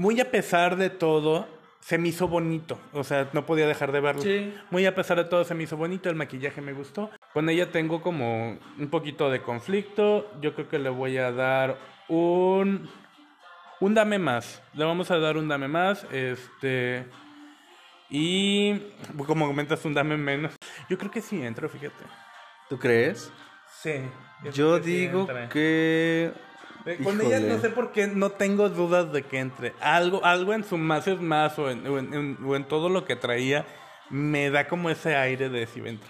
muy a pesar de todo, se me hizo bonito. O sea, no podía dejar de verlo. Muy a pesar de todo, se me hizo bonito. El maquillaje me gustó. Con ella tengo como un poquito de conflicto. Yo creo que le voy a dar un. Un dame más. Le vamos a dar un dame más. Este. Y. Como comentas, un dame menos. Yo creo que sí entro, fíjate. ¿Tú crees? Sí. Yo digo que con ella no sé por qué no tengo dudas de que entre. Algo, algo en su más es más o en, o en, todo lo que traía me da como ese aire de si entra.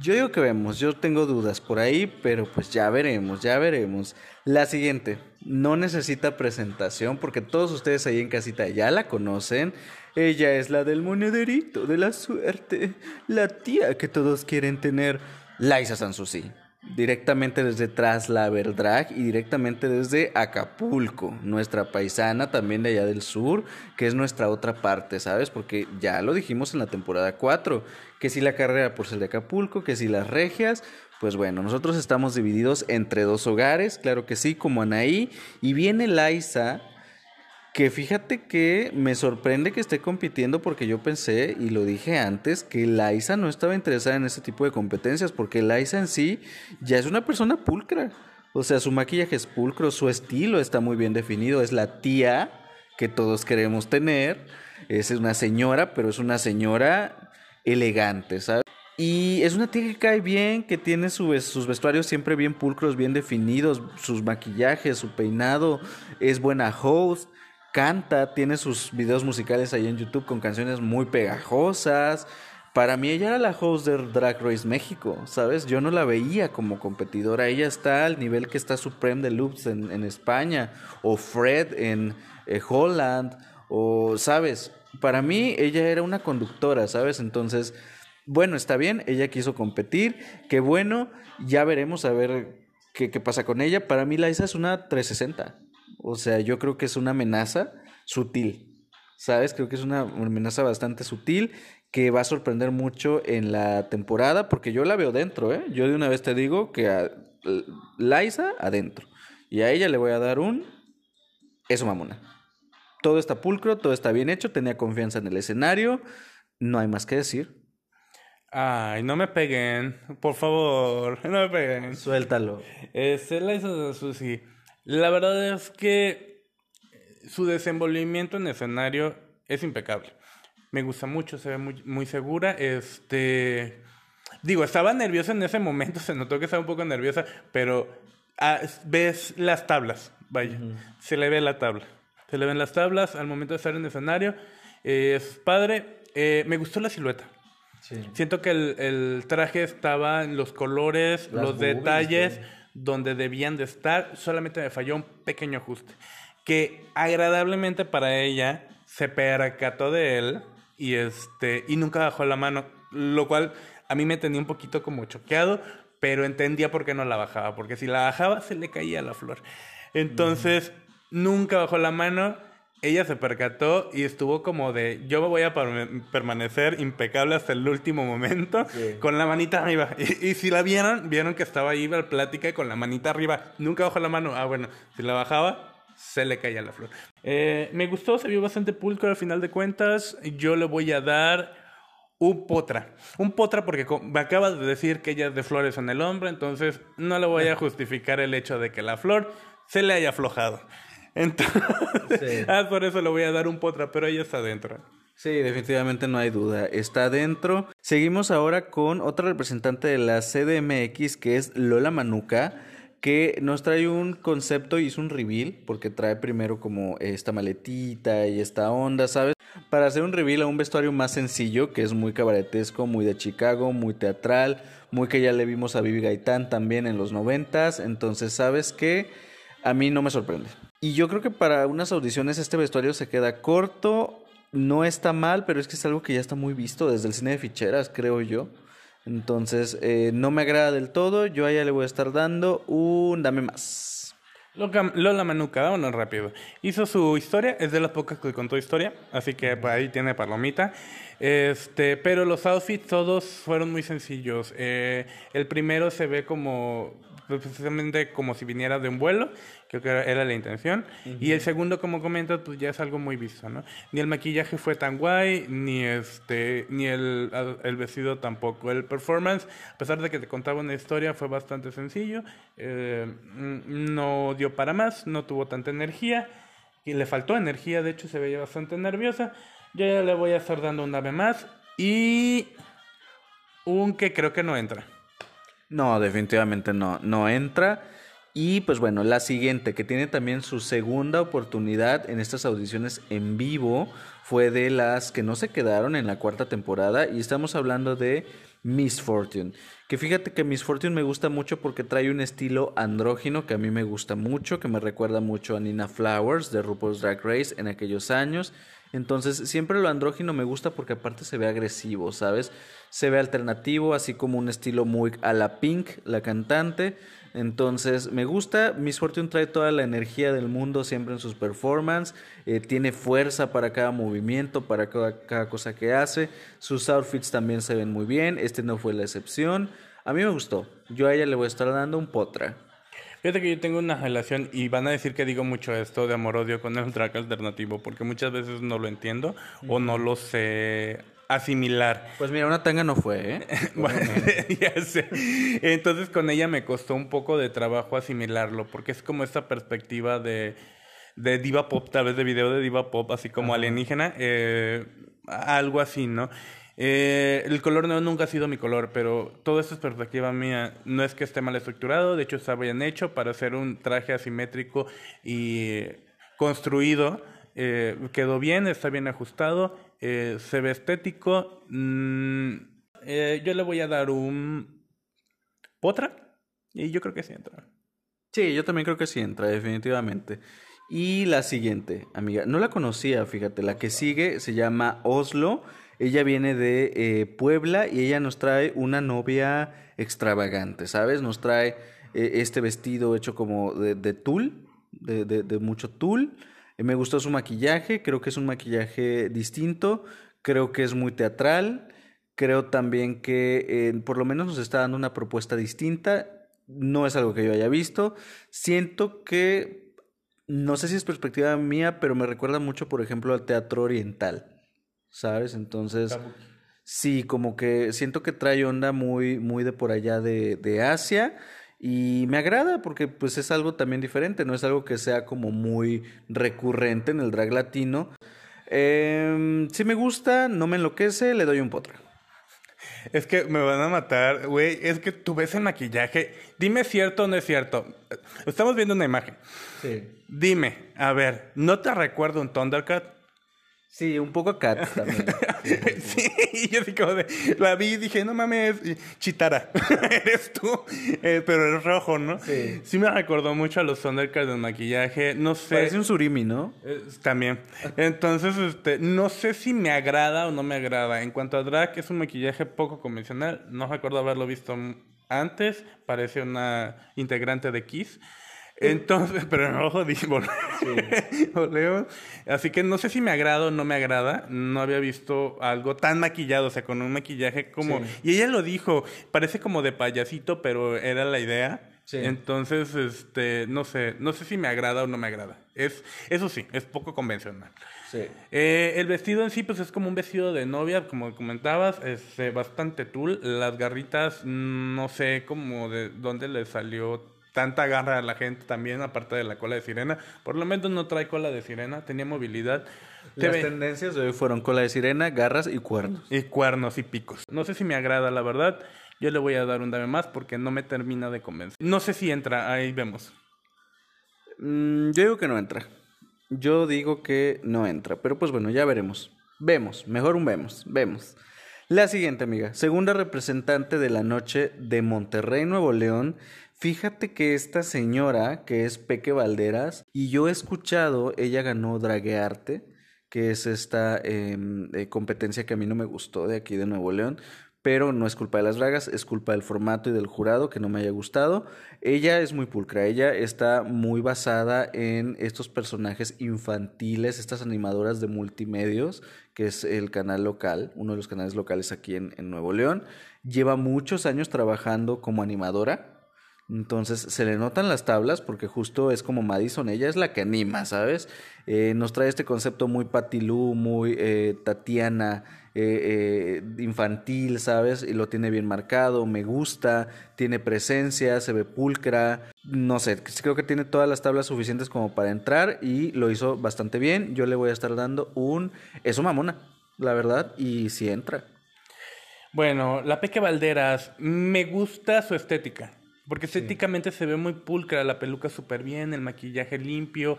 Yo digo que vemos, yo tengo dudas por ahí, pero pues ya veremos, ya veremos. La siguiente, no necesita presentación porque todos ustedes ahí en casita ya la conocen. Ella es la del monederito, de la suerte, la tía que todos quieren tener, Laisa Sansusi directamente desde Trasla Drag y directamente desde Acapulco, nuestra paisana también de allá del sur, que es nuestra otra parte, ¿sabes? Porque ya lo dijimos en la temporada 4, que si la carrera por ser de Acapulco, que si las regias, pues bueno, nosotros estamos divididos entre dos hogares, claro que sí, como Anaí, y viene Laisa que fíjate que me sorprende que esté compitiendo porque yo pensé, y lo dije antes, que Laisa no estaba interesada en ese tipo de competencias, porque Laisa en sí ya es una persona pulcra. O sea, su maquillaje es pulcro, su estilo está muy bien definido, es la tía que todos queremos tener. Es una señora, pero es una señora elegante, ¿sabes? Y es una tía que cae bien, que tiene sus vestuarios siempre bien pulcros, bien definidos, sus maquillajes, su peinado, es buena host canta, tiene sus videos musicales ahí en YouTube con canciones muy pegajosas. Para mí ella era la host de Drag Race México, ¿sabes? Yo no la veía como competidora. Ella está al nivel que está Supreme Deluxe en, en España, o Fred en eh, Holland, o, ¿sabes? Para mí ella era una conductora, ¿sabes? Entonces, bueno, está bien, ella quiso competir, qué bueno, ya veremos a ver qué, qué pasa con ella. Para mí Laisa es una 360. O sea, yo creo que es una amenaza sutil. ¿Sabes? Creo que es una amenaza bastante sutil que va a sorprender mucho en la temporada porque yo la veo dentro, ¿eh? Yo de una vez te digo que a Liza adentro. Y a ella le voy a dar un... Eso, mamona. todo está pulcro, todo está bien hecho, tenía confianza en el escenario, no hay más que decir. Ay, no me peguen, por favor, no me peguen. Suéltalo. Este, la hizo de Susi. La verdad es que su desenvolvimiento en escenario es impecable. Me gusta mucho, se ve muy, muy segura. Este. Digo, estaba nerviosa en ese momento, se notó que estaba un poco nerviosa, pero ah, ves las tablas, vaya, se le ve la tabla. Se le ven las tablas al momento de estar en escenario. Eh, es padre. Eh, me gustó la silueta. Siento que el, el, traje estaba en los colores, los detalles donde debían de estar. Solamente me falló un pequeño ajuste. Que agradablemente para ella se percató de él y, este, y nunca bajó la mano. Lo cual a mí me tenía un poquito como choqueado, pero entendía por qué no la bajaba. Porque si la bajaba se le caía la flor. Entonces nunca bajó la mano. Ella se percató y estuvo como de, yo me voy a permanecer impecable hasta el último momento, con la manita arriba. Y, si la vieron, vieron que estaba ahí la plática con la manita arriba. Nunca bajó la mano. Ah, bueno, si la bajaba, se le caía la flor. Eh, me gustó, se vio bastante pulcro al final de cuentas. Yo le voy a dar un potra. Un potra porque me acabas de decir que ella es de flores en el hombre, entonces no le voy a justificar el hecho de que la flor se le haya aflojado. Entonces, ah, por eso le voy a dar un potra, pero ella está adentro. Sí, definitivamente no hay duda. Está adentro. Seguimos ahora con otra representante de la CDMX que es Lola Manuka, que nos trae un concepto y es un reveal, porque trae primero como esta maletita y esta onda, ¿sabes? Para hacer un reveal a un vestuario más sencillo, que es muy cabaretesco, muy de Chicago, muy teatral, muy que ya le vimos a Vivi Gaitán también en los noventas. Entonces, ¿sabes qué? A mí no me sorprende. Y yo creo que para unas audiciones este vestuario se queda corto, no está mal, pero es que es algo que ya está muy visto desde el cine de ficheras, creo yo. Entonces, eh, no me agrada del todo, yo a ella le voy a estar dando un dame más. Lola Manuca, vámonos rápido. Hizo su historia, es de las pocas que contó historia, así que por ahí tiene palomita. Este, pero los outfits todos fueron muy sencillos. Eh, el primero se ve como precisamente como si viniera de un vuelo, creo que era la intención. Y el segundo, como comentas, pues ya es algo muy visto, ¿no? Ni el maquillaje fue tan guay, ni este, ni el, el vestido tampoco. El performance, a pesar de que te contaba una historia, fue bastante sencillo. Eh, no dio para más, no tuvo tanta energía. Y le faltó energía, de hecho se veía bastante nerviosa. Yo ya le voy a estar dando un ave más. Y un que creo que no entra. No, definitivamente no, no entra. Y pues bueno, la siguiente, que tiene también su segunda oportunidad en estas audiciones en vivo, fue de las que no se quedaron en la cuarta temporada y estamos hablando de Miss Fortune. Que fíjate que Miss Fortune me gusta mucho porque trae un estilo andrógino que a mí me gusta mucho, que me recuerda mucho a Nina Flowers de RuPaul's Drag Race en aquellos años. Entonces, siempre lo andrógino me gusta porque aparte se ve agresivo, ¿sabes? Se ve alternativo, así como un estilo muy a la Pink, la cantante. Entonces, me gusta. Miss Fortune trae toda la energía del mundo siempre en sus performances. Eh, tiene fuerza para cada movimiento, para cada, cada cosa que hace. Sus outfits también se ven muy bien. Este no fue la excepción. A mí me gustó. Yo a ella le voy a estar dando un potra. Fíjate que yo tengo una relación y van a decir que digo mucho esto de amor-odio con el track alternativo porque muchas veces no lo entiendo o no lo sé asimilar. Pues mira, una tanga no fue, ¿eh? bueno, ya sé. Entonces con ella me costó un poco de trabajo asimilarlo porque es como esta perspectiva de, de diva pop, tal vez de video de diva pop, así como alienígena, eh, algo así, ¿no? Eh, el color no nunca ha sido mi color, pero toda esta es perspectiva mía. No es que esté mal estructurado, de hecho está bien hecho para hacer un traje asimétrico y construido. Eh, quedó bien, está bien ajustado, eh, se ve estético. Mm, yo le voy a dar un potra y yo creo que sí entra. Sí, yo también creo que sí entra, definitivamente. Y la siguiente, amiga, no la conocía, fíjate, la que sigue se llama Oslo ella viene de eh, Puebla y ella nos trae una novia extravagante, ¿sabes? Nos trae eh, este vestido hecho como de, de tul, de, de, mucho tul. Eh, me gustó su maquillaje, creo que es un maquillaje distinto, creo que es muy teatral, creo también que por lo menos nos está dando una propuesta distinta. No es algo que yo haya visto. Siento que no sé si es perspectiva mía, pero me recuerda mucho, por ejemplo, al teatro oriental, ¿sabes? Entonces, sí, como que siento que trae onda muy, muy de por allá de, de Asia. Y me agrada porque pues es algo también diferente, no es algo que sea como muy recurrente en el drag latino. Eh, si me gusta, no me enloquece, le doy un potra. Es que me van a matar, güey. Es que tú ves el maquillaje. Dime cierto o no es cierto. Estamos viendo una imagen. Sí. Dime, a ver, ¿no te recuerdo un Thundercat? Sí, un poco cat también. sí, y yo así como de, la vi y dije, no mames, Chitara, eres tú, Eh, pero es rojo, ¿no? Sí. Sí me recordó mucho a los Thundercats del maquillaje, no sé. Parece un surimi, ¿no? Eh, también. Entonces, este, no sé si me agrada o no me agrada. En cuanto a drag, es un maquillaje poco convencional. No recuerdo haberlo visto antes. Parece una integrante de Kiss. Entonces, pero en rojo volvemos. Así que no sé si me agrada o no me agrada. No había visto algo tan maquillado, o sea, con un maquillaje como... Sí. Y ella lo dijo, parece como de payasito, pero era la idea. Sí. Entonces, este, no sé, no sé si me agrada o no me agrada. Es, eso sí, es poco convencional. Sí. Eh, el vestido en sí, pues es como un vestido de novia, como comentabas, es eh, bastante tul. Las garritas, mm, no sé cómo de dónde le salió tanta garra a la gente también, aparte de la cola de sirena. Por lo menos no trae cola de sirena, tenía movilidad. Las tendencias de hoy fueron cola de sirena, garras y cuernos. y cuernos y picos. No sé si me agrada, la verdad. Yo le voy a dar un dame más porque no me termina de convencer. No sé si entra, ahí vemos. Mm, yo digo que no entra. Yo digo que no entra. Pero pues bueno, ya veremos. Vemos, mejor un vemos, vemos. La siguiente, amiga. Segunda representante de la noche de Monterrey, Nuevo León. Fíjate que esta señora, que es Peque Valderas, y yo he escuchado, ella ganó Draguearte, que es esta em, eh, competencia que a mí no me gustó de aquí de Nuevo León, pero no es culpa de las dragas, es culpa del formato y del jurado que no me haya gustado. Ella es muy pulcra, ella está muy basada en estos personajes infantiles, estas animadoras de multimedios, que es el canal local, uno de los canales locales aquí en, en Nuevo León. Lleva muchos años trabajando como animadora. Entonces se le notan las tablas porque justo es como Madison, ella es la que anima, ¿sabes? Eh, nos trae este concepto muy patilú, muy eh, Tatiana, eh, eh, infantil, ¿sabes? Y lo tiene bien marcado, me gusta, tiene presencia, se ve pulcra, no sé, creo que tiene todas las tablas suficientes como para entrar y lo hizo bastante bien. Yo le voy a estar dando un... Eso mamona, la verdad, y si entra. Bueno, la Peque Valderas, me gusta su estética. Porque estéticamente se ve muy pulcra, la peluca súper bien, el maquillaje limpio.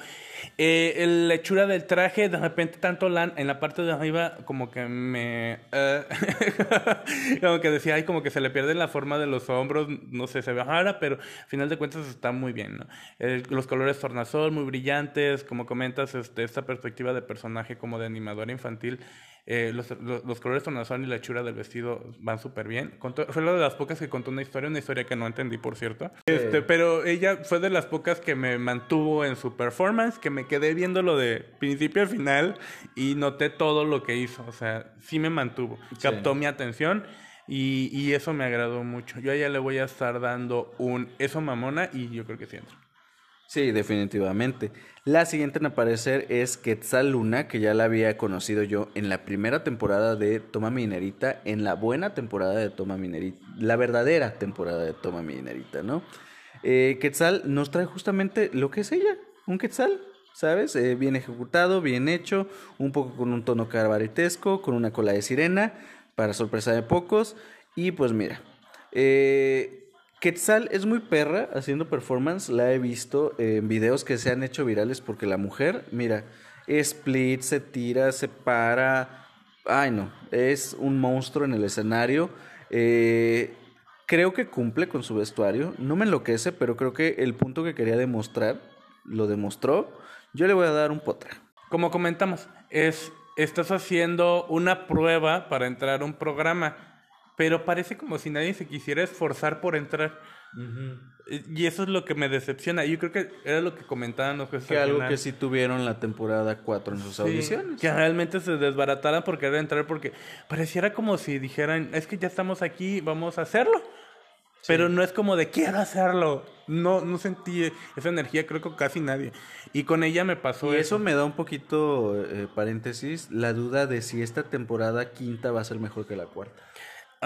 Eh, la hechura del traje, de repente, tanto la, en la parte de arriba, como que me. eh, como que decía, ay, como que se le pierde la forma de los hombros, no sé, se ve rara, pero al final de cuentas está muy bien, ¿no? El- los colores tornasol, muy brillantes, como comentas, este, esta perspectiva de personaje como de animadora infantil. Eh, los, los, los colores tornasol y la hechura del vestido van súper bien. Contó- fue una de las pocas que contó una historia, una historia que no entendí, por cierto. Este, pero ella fue de las pocas que me mantuvo en su performance, que me quedé viéndolo de principio a final y noté todo lo que hizo. O sea, sí me mantuvo. Captó mi atención. Y, y eso me agradó mucho. Yo a ella le voy a estar dando un eso mamona y yo creo que sí entra. Sí, definitivamente. La siguiente en aparecer es Quetzal Luna, que ya la había conocido yo en la primera temporada de Toma Minerita, en la buena temporada de Toma Minerita, la verdadera temporada de Toma Minerita, ¿no? Eh, Quetzal nos trae justamente lo que es ella, un Quetzal, ¿sabes? Eh, bien ejecutado, bien hecho, un poco con un tono cabaretesco, con una cola de sirena, para sorpresa de pocos. Y pues mira, eh, Quetzal es muy perra haciendo performance, la he visto en videos que se han hecho virales porque la mujer, mira, split, se tira, se para, ay no, es un monstruo en el escenario. Eh, creo que cumple con su vestuario, no me enloquece, pero creo que el punto que quería demostrar lo demostró. Yo le voy a dar un potra. Como comentamos, es, estás haciendo una prueba para entrar a un programa, pero parece como si nadie se quisiera esforzar por entrar. Y eso es lo que me decepciona. Yo creo que era lo que comentaban los jueces Que al algo final. que sí tuvieron la temporada 4 en sus Sí, audiciones. que realmente se desbarataran por querer entrar porque pareciera como si dijeran, es que ya estamos aquí, vamos a hacerlo. Pero no es como de quiero hacerlo. No, no sentí esa energía, creo que casi nadie. Y con ella me pasó y eso. me da un poquito, eh, paréntesis, la duda de si esta temporada quinta va a ser mejor que la cuarta.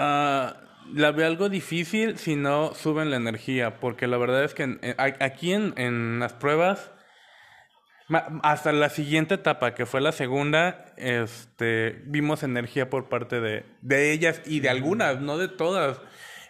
Ah, la veo algo difícil si no suben la energía, porque la verdad es que aquí en, en las pruebas hasta la siguiente etapa, que fue la segunda, este, vimos energía por parte de, de ellas y de algunas, no de todas.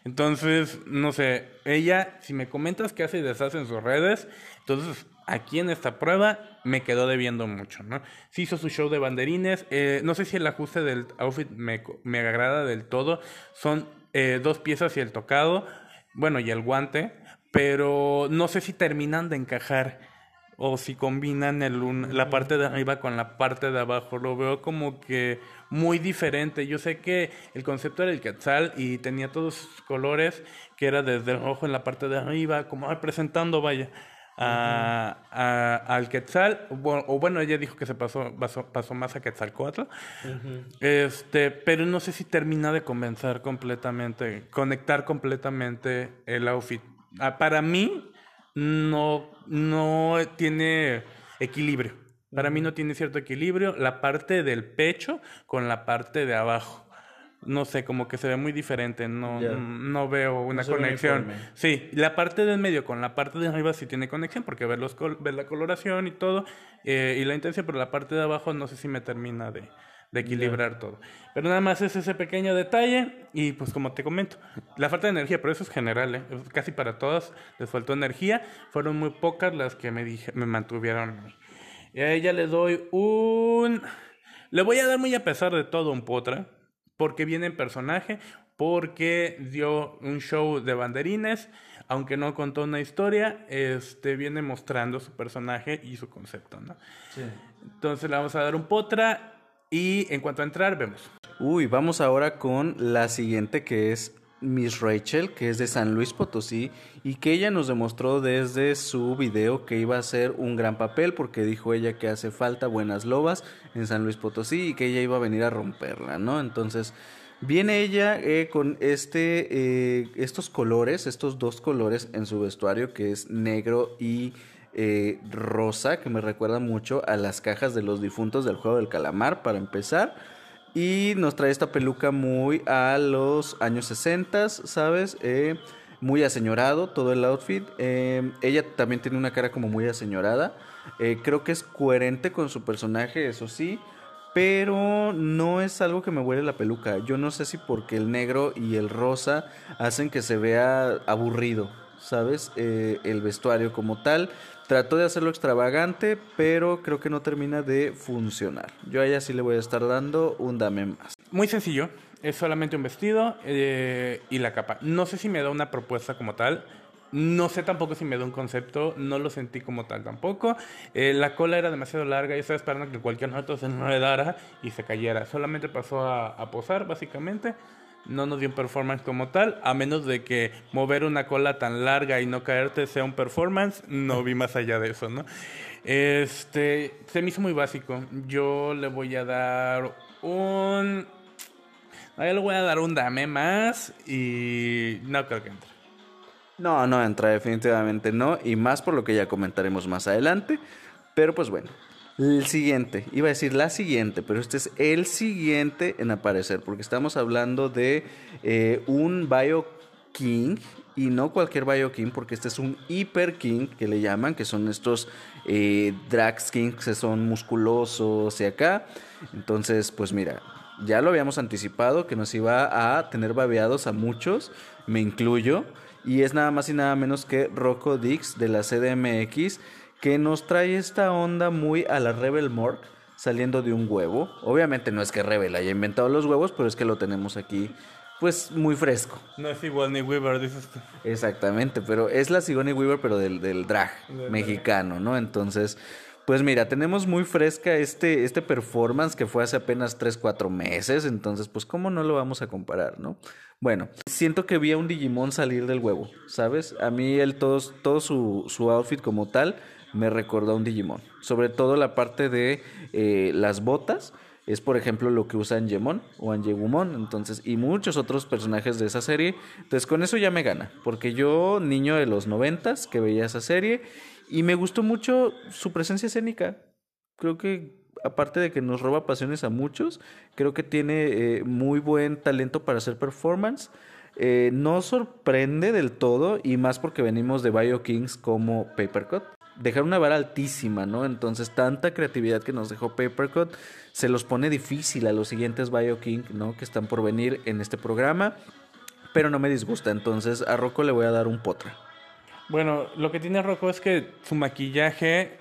Entonces, no sé, ella, si me comentas que hace y deshace en sus redes, entonces aquí en esta prueba me quedó debiendo mucho, ¿no? Sí hizo su show de banderines, eh, no sé si el ajuste del outfit me, me agrada del todo, son eh, dos piezas y el tocado, bueno, y el guante, pero no sé si terminan de encajar o si combinan el la parte de arriba con la parte de abajo. Lo veo como que muy diferente. Yo sé que el concepto era el quetzal y tenía todos sus colores, que era desde el rojo en la parte de arriba, como representando, vaya, a, al quetzal. O, bueno, ella dijo que se pasó, pasó, más a Quetzalcoatl. este, pero no sé si termina de convencer completamente, conectar completamente el outfit. Ah, para mí, no, no tiene equilibrio. Para mí no tiene cierto equilibrio la parte del pecho con la parte de abajo. No sé, como que se ve muy diferente, no, no veo una conexión. Sí, la parte del medio con la parte de arriba sí tiene conexión porque ver, los ver la coloración y todo eh, y la intención, pero la parte de abajo no sé si me termina de, de equilibrar todo. Pero nada más es ese pequeño detalle y pues como te comento, la falta de energía, pero eso es general, ¿eh? casi para todas les faltó energía, fueron muy pocas las que me, dije, me mantuvieron. Y a ella le doy un... Le voy a dar muy a pesar de todo un potra, porque viene en personaje, porque dio un show de banderines, aunque no contó una historia, este viene mostrando su personaje y su concepto, ¿no? Sí. Entonces le vamos a dar un potra y en cuanto a entrar, vemos. Uy, vamos ahora con la siguiente que es Miss Rachel, que es de San Luis Potosí, y que ella nos demostró desde su video que iba a ser un gran papel, porque dijo ella que hace falta buenas lobas en San Luis Potosí y que ella iba a venir a romperla, ¿no? Entonces, viene ella eh, con este, eh, estos colores, estos dos colores en su vestuario, que es negro y eh, rosa que me recuerda mucho a las cajas de los difuntos del juego del calamar para empezar. Y nos trae esta peluca muy a los años 60, ¿sabes? Eh, muy aseñorado todo el outfit. Eh, ella también tiene una cara como muy aseñorada. creo que es coherente con su personaje, eso sí. Pero no es algo que me huele la peluca. Yo no sé si porque el negro y el rosa hacen que se vea aburrido, ¿sabes? el vestuario como tal. Trató de hacerlo extravagante, pero creo que no termina de funcionar. Yo a ella sí le voy a estar dando un dame más. Muy sencillo, es solamente un vestido eh, y la capa. No sé si me da una propuesta como tal. No sé tampoco si me da un concepto, no lo sentí como tal tampoco. Eh, la cola era demasiado larga y estaba esperando que cualquier nota se enredara y se cayera. Solamente pasó a posar, básicamente no nos dio un performance como tal, a menos de que mover una cola tan larga y no caerte sea un performance, no vi más allá de eso, ¿no? Este, se me hizo muy básico. Yo le voy a dar un... A le voy a dar un dame más y no creo que entre. No, no entra, definitivamente no, y más por lo que ya comentaremos más adelante, pero pues bueno, el siguiente, iba a decir la siguiente, pero este es el siguiente en aparecer, porque estamos hablando de eh, un Bio King y no cualquier Bio King, porque este es un Hyper King que le llaman, que son estos eh, Kings que son musculosos y acá. Entonces, pues mira, ya lo habíamos anticipado que nos iba a tener babeados a muchos, me incluyo, y es nada más y nada menos que Rocco Dix de la CDMX que nos trae esta onda muy a la Rebel Morgue saliendo de un huevo. Obviamente no es que Rebel haya inventado los huevos, pero es que lo tenemos aquí pues muy fresco. No es Sigourney Weaver, dices tú. Exactamente, pero es la Sigourney Weaver, pero del, del drag mexicano, ¿no? Entonces, pues mira, tenemos muy fresca este, este performance que fue hace apenas 3, 4 meses, entonces, pues, ¿cómo no lo vamos a comparar, no? Bueno, siento que vi a un Digimon salir del huevo, ¿sabes? A mí él, todo, todo su, su outfit como tal, me recordó a un Digimon. Sobre todo la parte de eh, las botas es por ejemplo lo que usa Angemon o Angegumon, entonces, y muchos otros personajes de esa serie. Entonces con eso ya me gana, porque yo, niño de los noventas, que veía esa serie, y me gustó mucho su presencia escénica. Creo que aparte de que nos roba pasiones a muchos, creo que tiene eh, muy buen talento para hacer performance. Eh, no sorprende del todo, y más porque venimos de Bio Kings como Papercut. Dejar una vara altísima, ¿no? Entonces, tanta creatividad que nos dejó Papercut se los pone difícil a los siguientes Bio King, ¿no? Que están por venir en este programa, pero no me disgusta. Entonces, a Rocco le voy a dar un potra. Bueno, lo que tiene Rocco es que su maquillaje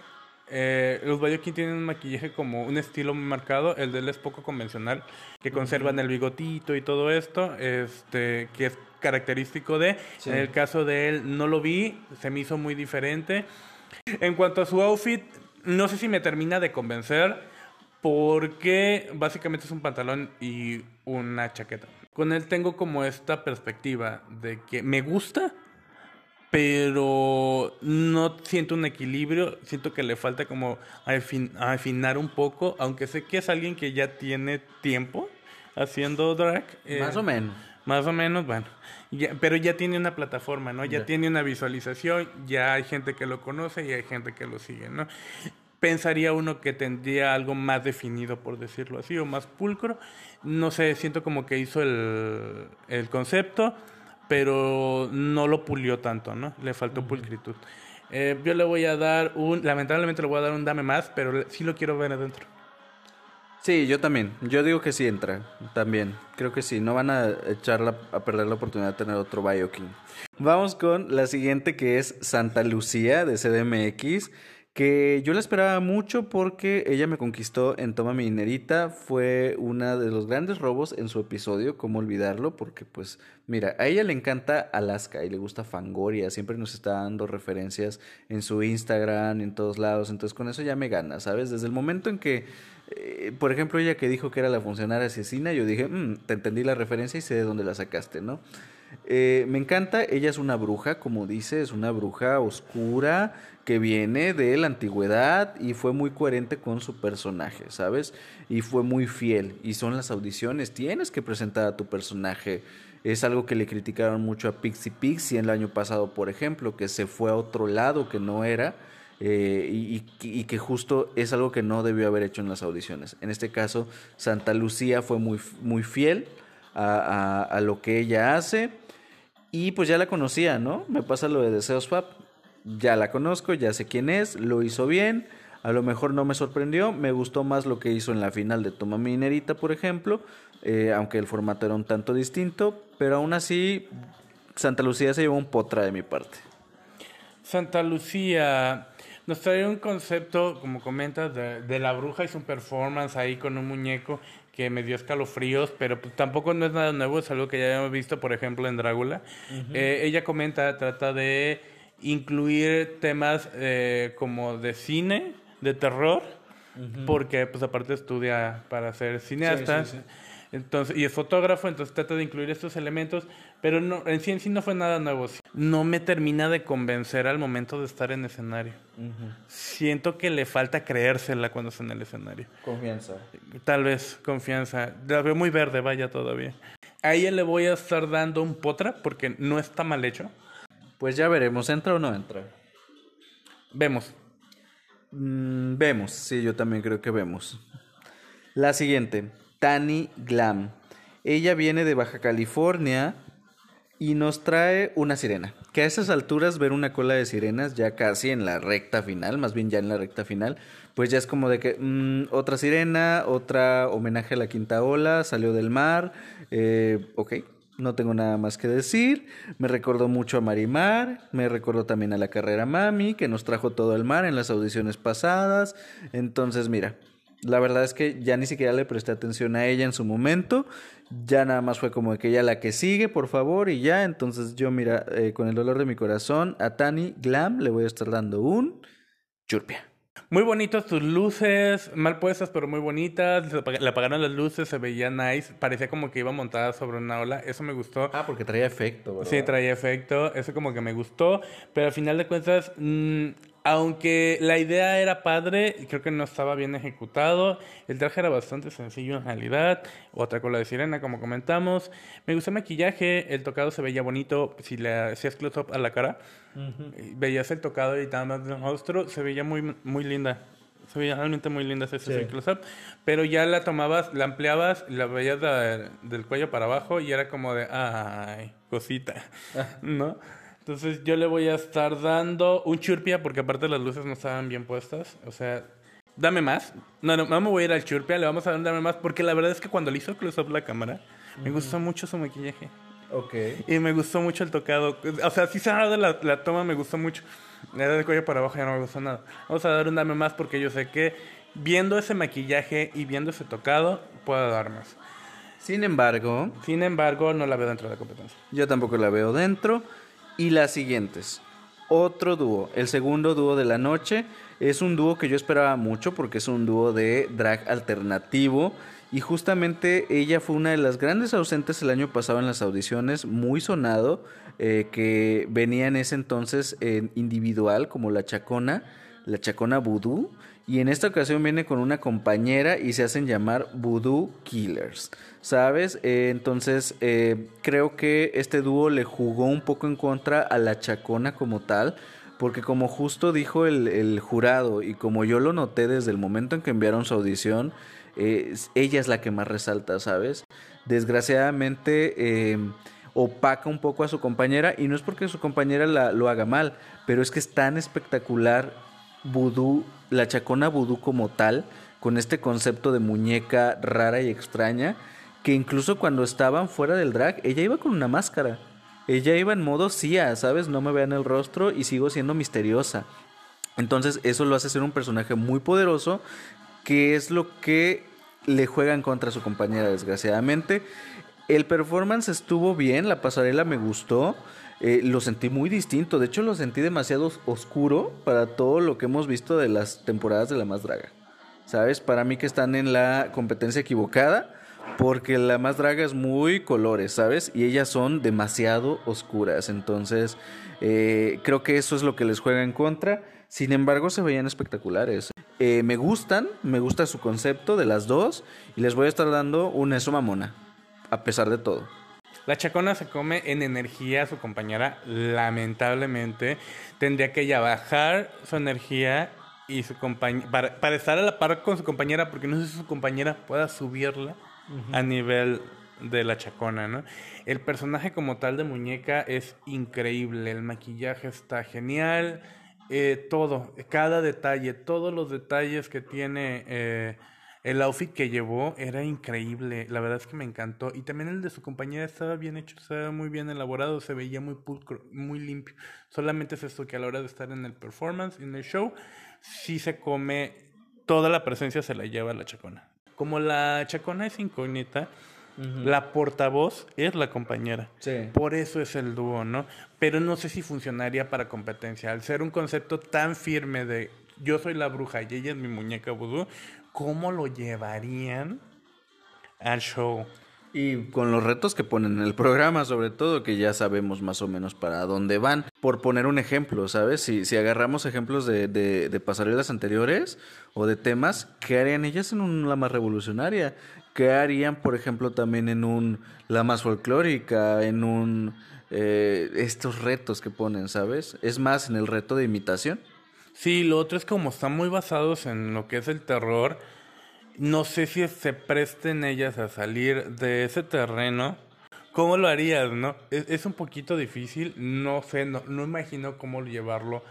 eh, los Bayokin tienen un maquillaje como un estilo muy marcado, el de él es poco convencional, que conservan el bigotito y todo esto, este, que es característico de. En el caso de él no lo vi, se me hizo muy diferente. En cuanto a su outfit, no sé si me termina de convencer, porque básicamente es un pantalón y una chaqueta. Con él tengo como esta perspectiva de que me gusta, pero no siento un equilibrio, siento que le falta como afinar un poco, aunque sé que es alguien que ya tiene tiempo haciendo drag. Eh, más o menos. Más o menos, bueno. Pero ya tiene una plataforma, ¿no? Ya tiene una visualización, ya hay gente que lo conoce y hay gente que lo sigue, ¿no? Pensaría uno que tendría algo más definido, por decirlo así, o más pulcro. No sé, siento como que hizo el, el concepto pero no lo pulió tanto, ¿no? Le faltó pulcritud. Eh, yo le voy a dar un, lamentablemente le voy a dar un dame más, pero sí lo quiero ver adentro. Sí, yo también. Yo digo que sí entra, también. Creo que sí. No van a echarla a perder la oportunidad de tener otro Bioking. Vamos con la siguiente que es Santa Lucía de CDMX que yo la esperaba mucho porque ella me conquistó en Toma Minerita, fue uno de los grandes robos en su episodio, cómo olvidarlo, porque pues mira, a ella le encanta Alaska y le gusta Fangoria, siempre nos está dando referencias en su Instagram, en todos lados, entonces con eso ya me gana, ¿sabes? Desde el momento en que, eh, por ejemplo, ella que dijo que era la funcionaria asesina, yo dije, mm, te entendí la referencia y sé de dónde la sacaste, ¿no? Eh, me encanta, ella es una bruja, como dice, es una bruja oscura que viene de la antigüedad y fue muy coherente con su personaje, ¿sabes? Y fue muy fiel. Y son las audiciones, tienes que presentar a tu personaje. Es algo que le criticaron mucho a Pixie Pixie el año pasado, por ejemplo, que se fue a otro lado que no era. Eh, y, que justo es algo que no debió haber hecho en las audiciones. En este caso, Santa Lucía fue muy, muy fiel a, a lo que ella hace y pues ya la conocía, ¿no? Me pasa lo de Deseos Swap. Ya la conozco, ya sé quién es, lo hizo bien. A lo mejor no me sorprendió, me gustó más lo que hizo en la final de Toma Minerita, por ejemplo, eh, aunque el formato era un tanto distinto, pero aún así Santa Lucía se llevó un potra de mi parte. Santa Lucía nos trae un concepto, como comentas, de, de la bruja, hizo un performance ahí con un muñeco que me dio escalofríos, pero pues, tampoco no es nada nuevo, es algo que ya hemos visto, por ejemplo, en Drácula. Eh, ella comenta, trata de incluir temas eh, como de cine, de terror, porque pues aparte estudia para ser cineasta. Entonces, y es fotógrafo, entonces trata de incluir estos elementos, pero no, en sí en sí no fue nada nuevo. No me termina de convencer al momento de estar en escenario. Siento que le falta creérsela cuando está en el escenario. Confianza. Tal vez, confianza. La veo muy verde, vaya todavía. A ella le voy a estar dando un potra porque no está mal hecho. Pues ya veremos, ¿entra o no entra? Vemos. Mm, vemos, sí, yo también creo que vemos. La siguiente. Tani Glam. Ella viene de Baja California y nos trae una sirena. Que a esas alturas ver una cola de sirenas ya casi en la recta final, más bien ya en la recta final, pues ya es como de que mm, otra sirena, otra homenaje a la quinta ola, salió del mar, eh, ok, no tengo nada más que decir. Me recordó mucho a Marimar, me recordó también a la carrera Mami, que nos trajo todo el mar en las audiciones pasadas. Entonces, mira, la verdad es que ya ni siquiera le presté atención a ella en su momento. Ya nada más fue como que ella la que sigue, por favor, y ya. Entonces yo, mira, eh, con el dolor de mi corazón, a Tani Glam le voy a estar dando un churpia. Muy bonitas tus luces, mal puestas, pero muy bonitas. Le apagaron las luces, se veía nice. Parecía como que iba montada sobre una ola. Eso me gustó. Ah, porque traía efecto, ¿verdad? Sí, traía efecto. Eso como que me gustó. Pero al final de cuentas, mm, Aunque la idea era padre, creo que no estaba bien ejecutado. El traje era bastante sencillo en realidad. Otra cola de sirena, como comentamos. Me gustó el maquillaje, el tocado se veía bonito. Si le hacías close-up a la cara, veías el tocado y nada más del rostro, se veía muy, muy linda. Se veía realmente muy linda ese Sí. close-up. Pero ya la tomabas, la ampliabas, la veías de- del cuello para abajo y era como de, ay, cosita, ¿no? Entonces yo le voy a estar dando un churpia porque aparte las luces no estaban bien puestas. O sea, dame más. No, no, no me voy a ir al churpia, le vamos a dar un dame más porque la verdad es que cuando le hizo close-up la cámara, me gustó mucho su maquillaje. Ok. Y me gustó mucho el tocado. O sea, sí cerrada la, la toma me gustó mucho. La de cuello para abajo ya no me gustó nada. Vamos a dar un dame más porque yo sé que viendo ese maquillaje y viendo ese tocado, puedo dar más. Sin embargo, Sin embargo, no la veo dentro de la competencia. yo tampoco la veo dentro. Y las siguientes. Otro dúo, el segundo dúo de la noche. Es un dúo que yo esperaba mucho porque es un dúo de drag alternativo. Y justamente ella fue una de las grandes ausentes el año pasado en las audiciones, muy sonado, eh, que venía en ese entonces en individual como la Chacona, la Chacona Voodoo. Y en esta ocasión viene con una compañera y se hacen llamar Voodoo Killers. ¿Sabes? Eh, entonces eh, creo que este dúo le jugó un poco en contra a la Chacona como tal. Porque como justo dijo el, jurado y como yo lo noté desde el momento en que enviaron su audición, eh, ella es la que más resalta, ¿sabes? Desgraciadamente opaca un poco a su compañera y no es porque su compañera la- lo haga mal, pero es que es tan espectacular vudú, la chacona vudú como tal, con este concepto de muñeca rara y extraña, que incluso cuando estaban fuera del drag, ella iba con una máscara. Ella iba en modo Cia, ¿sabes? No me vean el rostro y sigo siendo misteriosa. Entonces eso lo hace ser un personaje muy poderoso, que es lo que le juegan contra su compañera, desgraciadamente. El performance estuvo bien, la pasarela me gustó, eh, lo sentí muy distinto, de hecho lo sentí demasiado os- oscuro para todo lo que hemos visto de las temporadas de La Más Draga. ¿Sabes? Para mí que están en la competencia equivocada, porque La Más Draga es muy colores, ¿sabes? Y ellas son demasiado oscuras, entonces eh, creo que eso es lo que les juega en contra. Sin embargo, se veían espectaculares. Eh, me gustan, me gusta su concepto de las dos y les voy a estar dando un eso mamona, a pesar de todo. La chacona se come en energía a su compañera, lamentablemente. Tendría que ella bajar su energía y su compañera para, para estar a la par con su compañera, porque no sé si su compañera pueda subirla a nivel de la chacona, ¿no? El personaje como tal de muñeca es increíble, el maquillaje está genial, eh, todo, cada detalle, todos los detalles que tiene eh, el outfit que llevó era increíble, la verdad es que me encantó. Y también el de su compañera estaba bien hecho, estaba muy bien elaborado, se veía muy pulcro, muy limpio. Solamente es esto que a la hora de estar en el performance, en el show, sí se come, toda la presencia se la lleva la chacona. Como la chacona es incógnita, la portavoz es la compañera. Sí. Por eso es el dúo, ¿no? Pero no sé si funcionaría para competencia. Al ser un concepto tan firme de yo soy la bruja y ella es mi muñeca vudú, ¿cómo lo llevarían al show? Y con los retos que ponen en el programa, sobre todo, que ya sabemos más o menos para dónde van. Por poner un ejemplo, ¿sabes? Si, agarramos ejemplos de, de, de pasarelas anteriores o de temas, ¿qué harían ellas en un La Más Revolucionaria? ¿Qué harían, por ejemplo, también en un La Más Folclórica? En un... eh, estos retos que ponen, ¿sabes? Es más en el reto de imitación. Sí, lo otro es como están muy basados en lo que es el terror. No sé si se presten ellas a salir de ese terreno. ¿Cómo lo harías, no? Es, es un poquito difícil. No sé, no, no imagino cómo llevarlo.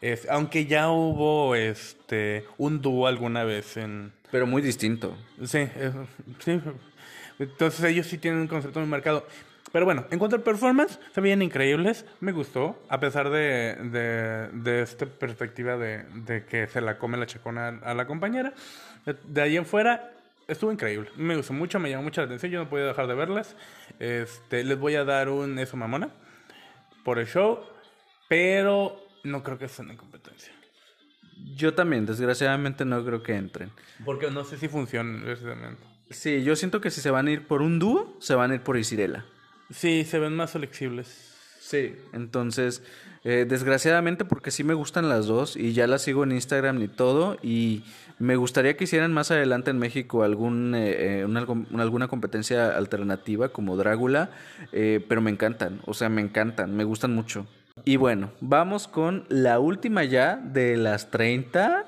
Es, aunque ya hubo este un dúo alguna vez en. Pero muy distinto. Sí, es- sí. Entonces ellos sí tienen un concepto muy marcado. Pero bueno, en cuanto al performance, se veían increíbles. Me gustó, a pesar de, de, de esta perspectiva de, de que se la come la chacona a la compañera. De, ahí en fuera, estuvo increíble. Me gustó mucho, me llamó mucho la atención. Yo no podía dejar de verlas. Este, les voy a dar un eso mamona por el show, pero no creo que estén en competencia. Yo también, desgraciadamente, no creo que entren. Porque no sé si funciona precisamente. Sí, yo siento que si se van a ir por un dúo, se van a ir por Isirela. Sí, se ven más flexibles. Sí. Entonces, Eh, desgraciadamente porque sí me gustan las dos y ya las sigo en Instagram y todo y me gustaría que hicieran más adelante en México algún, eh, eh, una, alguna competencia alternativa como Drácula, pero me encantan, o sea, me encantan, me gustan mucho. Y bueno, vamos con la última ya de las 30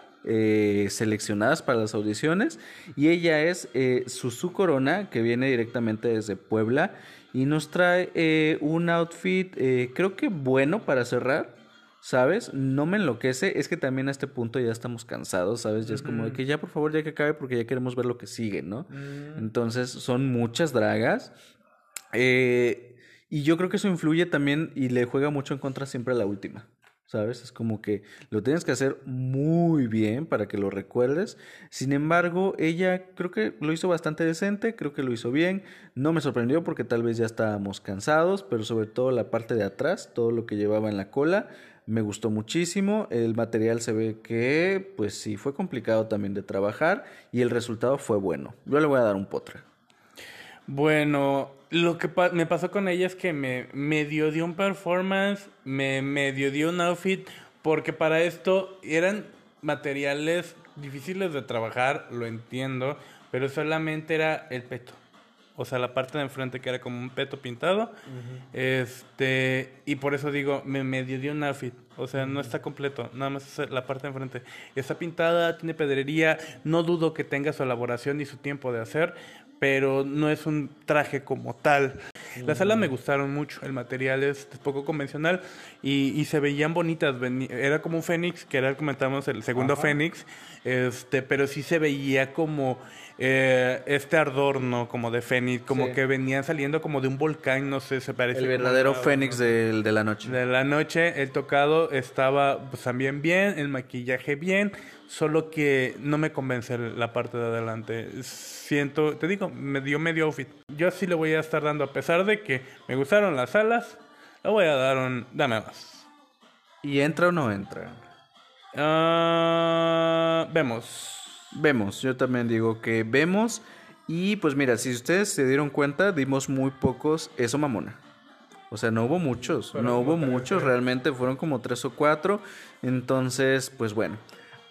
seleccionadas para las audiciones y ella es Susu Corona que viene directamente desde Puebla y nos trae eh, un outfit, eh, creo que bueno para cerrar, ¿sabes? No me enloquece, es que también a este punto ya estamos cansados, ¿sabes? Ya es como de que ya por favor ya que acabe porque ya queremos ver lo que sigue, ¿no? Mm. Entonces son muchas dragas. Eh, y yo creo que eso influye también y le juega mucho en contra siempre a la última. ¿Sabes? Es como que lo tienes que hacer muy bien para que lo recuerdes. Sin embargo, ella creo que lo hizo bastante decente, creo que lo hizo bien. No me sorprendió porque tal vez ya estábamos cansados, pero sobre todo la parte de atrás, todo lo que llevaba en la cola, me gustó muchísimo. El material se ve que, pues sí, fue complicado también de trabajar y el resultado fue bueno. Yo le voy a dar un potra. Bueno, lo que me pasó con ella es que me medio dio un performance, me medio dio un outfit, porque para esto eran materiales difíciles de trabajar, lo entiendo, pero solamente era el peto. O sea, la parte de enfrente que era como un peto pintado. Este, y por eso digo, me medio dio un outfit. O sea, no está completo, nada más la parte de enfrente. Está pintada, tiene pedrería, no dudo que tenga su elaboración y su tiempo de hacer, pero no es un traje como tal. Las alas me gustaron mucho, el material es poco convencional y, se veían bonitas. Era como un fénix, que era, comentamos, el segundo fénix, este, pero sí se veía como eh, este ardor, ¿no? Como de fénix, como que venían saliendo como de un volcán, no sé, se parece. El verdadero fénix de, de la noche. De la noche, el tocado estaba pues, también bien, el maquillaje bien, solo que no me convence la parte de adelante siento, te digo, me dio medio outfit. Yo sí le voy a estar dando, a pesar de que me gustaron las alas, le voy a dar un, dame más. ¿Y entra o no entra? Ah, vemos. Vemos, yo también digo que vemos. Y pues mira, si ustedes se dieron cuenta, dimos muy pocos eso mamona. O sea, no hubo muchos, no hubo muchos, realmente fueron como tres o cuatro. Entonces, pues bueno,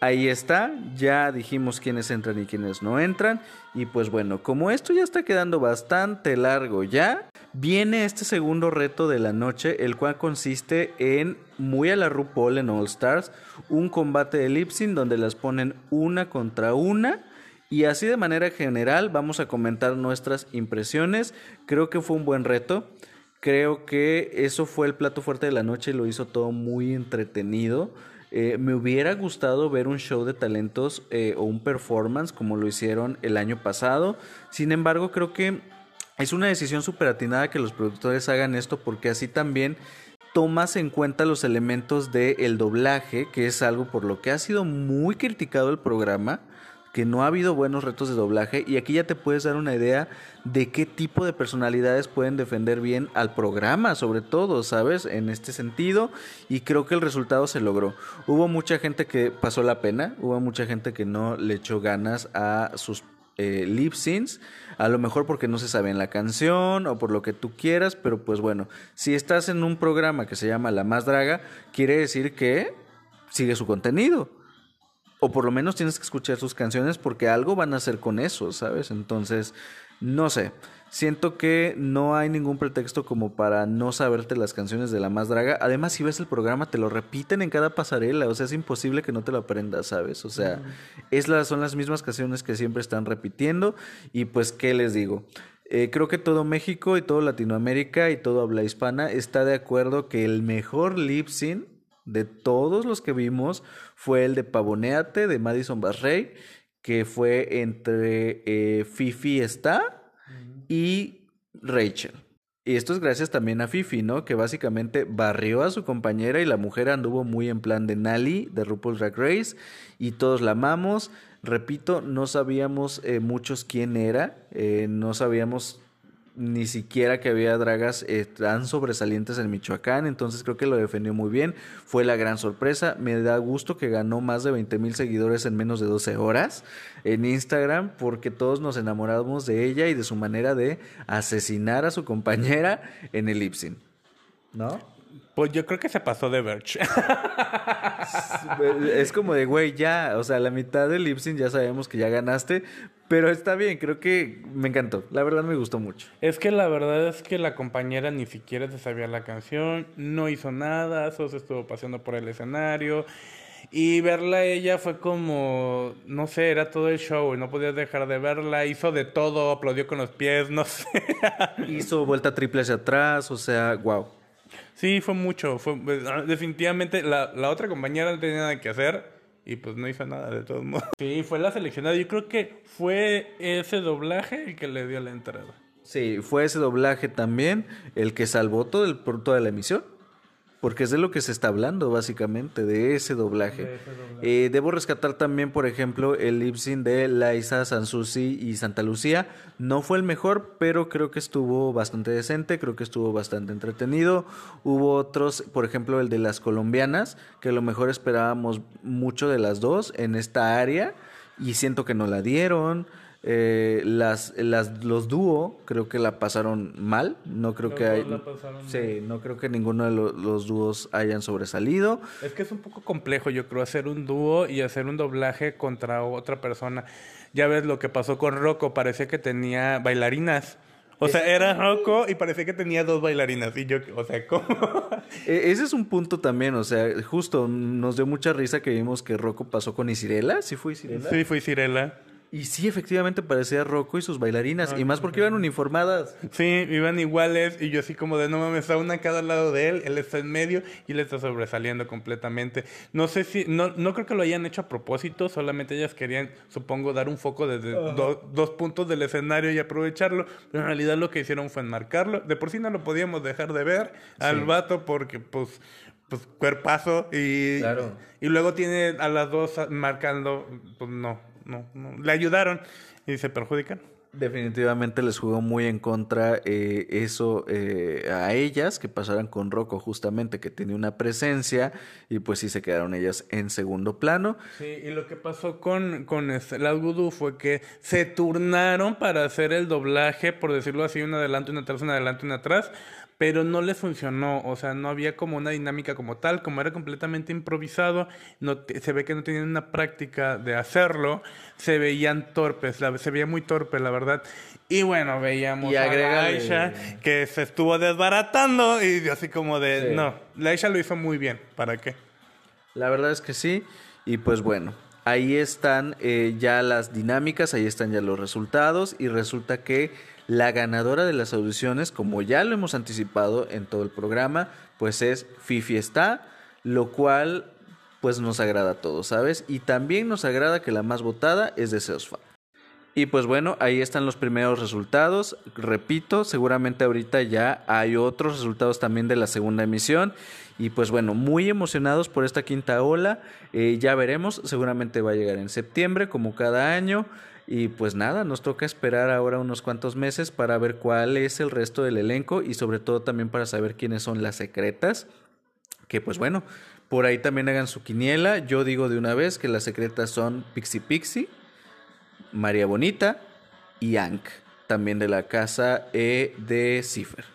Ahí está, ya dijimos quiénes entran y quiénes no entran. Y pues bueno, como esto ya está quedando bastante largo ya, viene este segundo reto de la noche, el cual consiste en, muy a la RuPaul en All Stars, un combate de lip donde las ponen una contra una. Y así de manera general vamos a comentar nuestras impresiones. Creo que fue un buen reto. Creo que eso fue el plato fuerte de la noche y lo hizo todo muy entretenido. Eh, me hubiera gustado ver un show de talentos eh, o un performance como lo hicieron el año pasado. Sin embargo, creo que es una decisión súper atinada que los productores hagan esto porque así también tomas en cuenta los elementos del doblaje, que es algo por lo que ha sido muy criticado el programa que no ha habido buenos retos de doblaje y aquí ya te puedes dar una idea de qué tipo de personalidades pueden defender bien al programa, sobre todo, ¿sabes? En este sentido y creo que el resultado se logró. Hubo mucha gente que pasó la pena, hubo mucha gente que no le echó ganas a sus eh, lip syncs, a lo mejor porque no se sabe en la canción o por lo que tú quieras, pero pues bueno, si estás en un programa que se llama La Más Draga, quiere decir que sigue su contenido o por lo menos tienes que escuchar sus canciones porque algo van a hacer con eso, ¿sabes? Entonces, no sé. Siento que no hay ningún pretexto como para no saberte las canciones de la más draga. Además, si ves el programa, te lo repiten en cada pasarela. O sea, es imposible que no te lo aprendas, ¿sabes? O sea, es son las mismas canciones que siempre están repitiendo. Y pues, ¿qué les digo? Eh, creo que todo México y todo Latinoamérica y todo habla hispana está de acuerdo que el mejor lip sync de todos los que vimos fue el de Pavoneate de Madison Barrey, que fue entre eh, Fifi está y Rachel. Y esto es gracias también a Fifi, ¿no? Que básicamente barrió a su compañera y la mujer anduvo muy en plan de Nali de RuPaul's Drag Race y todos la amamos. Repito, no sabíamos eh, muchos quién era, eh, no sabíamos ni siquiera que había dragas eh, tan sobresalientes en Michoacán, entonces creo que lo defendió muy bien, fue la gran sorpresa, me da gusto que ganó más de 20 mil seguidores en menos de 12 horas en Instagram, porque todos nos enamoramos de ella y de su manera de asesinar a su compañera en el Ipsin, ¿no? Pues yo creo que se pasó de Verge. es como de, güey, ya, o sea, la mitad del lip sync ya sabemos que ya ganaste, pero está bien, creo que me encantó. La verdad me gustó mucho. Es que la verdad es que la compañera ni siquiera se sabía la canción, no hizo nada, solo se estuvo paseando por el escenario. Y verla a ella fue como, no sé, era todo el show, no podías dejar de verla, hizo de todo, aplaudió con los pies, no sé. hizo vuelta triple hacia atrás, o sea, wow. Sí, fue mucho, fue definitivamente la, la otra compañera no tenía nada que hacer y pues no hizo nada de todos modos. Sí, fue la seleccionada. Yo creo que fue ese doblaje el que le dio la entrada. Sí, fue ese doblaje también el que salvó todo el toda la emisión. Porque es de lo que se está hablando, básicamente, de ese doblaje. Eh, debo rescatar también, por ejemplo, el lip sync de Laisa, Sansusi y Santa Lucía. No fue el mejor, pero creo que estuvo bastante decente, creo que estuvo bastante entretenido. Hubo otros, por ejemplo, el de las colombianas, que a lo mejor esperábamos mucho de las dos en esta área y siento que no la dieron. Eh, las, las, los dúo creo que la pasaron mal. No creo que hay, sí, no creo que ninguno de los dúos hayan sobresalido. Es que es un poco complejo, yo creo, hacer un dúo y hacer un doblaje contra otra persona. Ya ves lo que pasó con Rocco, parecía que tenía bailarinas. O sea, era Rocco y parecía que tenía dos bailarinas. Y yo, o sea, ¿cómo? E, ese es un punto también, o sea, justo nos dio mucha risa que vimos que Rocco pasó con Isirela. ¿Sí fue Isirela? Sí, fue Isirela. Y sí, efectivamente parecía Rocco y sus bailarinas. y más porque iban uniformadas. Sí, iban iguales. Y yo así como de no mames, está una a cada lado de él. Él está en medio y él está sobresaliendo completamente. No sé si, no, no creo que lo hayan hecho a propósito. Solamente ellas querían, supongo, dar un foco desde dos puntos del escenario y aprovecharlo. Pero en realidad lo que hicieron fue enmarcarlo. De por sí no lo podíamos dejar de ver al vato porque pues pues cuerpazo y, y luego tiene a las dos marcando, pues no, no, no. Le ayudaron y se perjudican. Definitivamente les jugó muy en contra eh, eso eh, a ellas, que pasaran con Rocco justamente, que tiene una presencia, y pues sí se quedaron ellas en segundo plano. Sí, y lo que pasó con, con Estela Gudú fue que se turnaron para hacer el doblaje, por decirlo así, un adelante, una atrás, un adelante, una atrás, pero no le funcionó, o sea, no había como una dinámica como tal, como era completamente improvisado, no se ve que no tenían una práctica de hacerlo, se veían torpes, se veía muy torpe, la verdad. Y bueno, veíamos a Aisha que se estuvo desbaratando y así como de, no, la Aisha lo hizo muy bien, ¿para qué? La verdad es que sí, y pues bueno, ahí están eh, ya las dinámicas, ahí están ya los resultados y resulta que la ganadora de las audiciones, como ya lo hemos anticipado en todo el programa, pues es Fifi está, lo cual pues nos agrada a todos, ¿sabes? Y también nos agrada que la más votada es de Seosfa. Y pues bueno, ahí están los primeros resultados. Repito, seguramente ahorita ya hay otros resultados también de la segunda emisión. Y pues bueno, muy emocionados por esta quinta ola. Eh, ya veremos, seguramente va a llegar en septiembre, como cada año. Y pues nada, nos toca esperar ahora unos cuantos meses para ver cuál es el resto del elenco y sobre todo también para saber quiénes son las secretas. Que pues bueno, por ahí también hagan su quiniela. Yo digo de una vez que las secretas son Pixie Pixie, María Bonita y Ank, también de la casa E de Cipher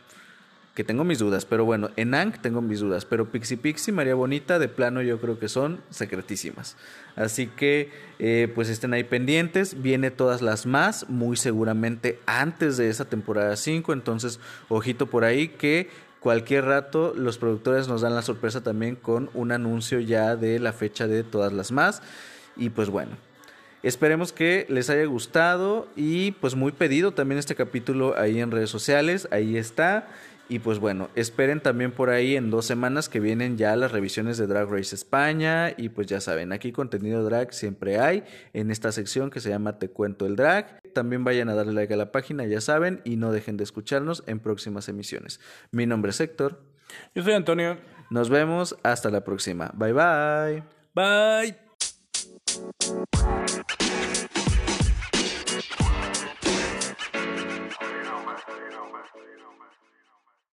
que tengo mis dudas, pero bueno, en Ank tengo mis dudas, pero Pixie Pixie, María Bonita, de plano yo creo que son secretísimas. Así que eh, pues estén ahí pendientes, viene todas las más, muy seguramente antes de esa temporada 5, entonces ojito por ahí que cualquier rato los productores nos dan la sorpresa también con un anuncio ya de la fecha de todas las más. Y pues bueno, Esperemos que les haya gustado y pues muy pedido también este capítulo ahí en redes sociales, ahí está. Y pues bueno, esperen también por ahí en dos semanas que vienen ya las revisiones de Drag Race España. Y pues ya saben, aquí contenido drag siempre hay en esta sección que se llama Te cuento el drag. También vayan a darle like a la página, ya saben, y no dejen de escucharnos en próximas emisiones. Mi nombre es Héctor. Yo soy Antonio. Nos vemos hasta la próxima. Bye bye. Bye.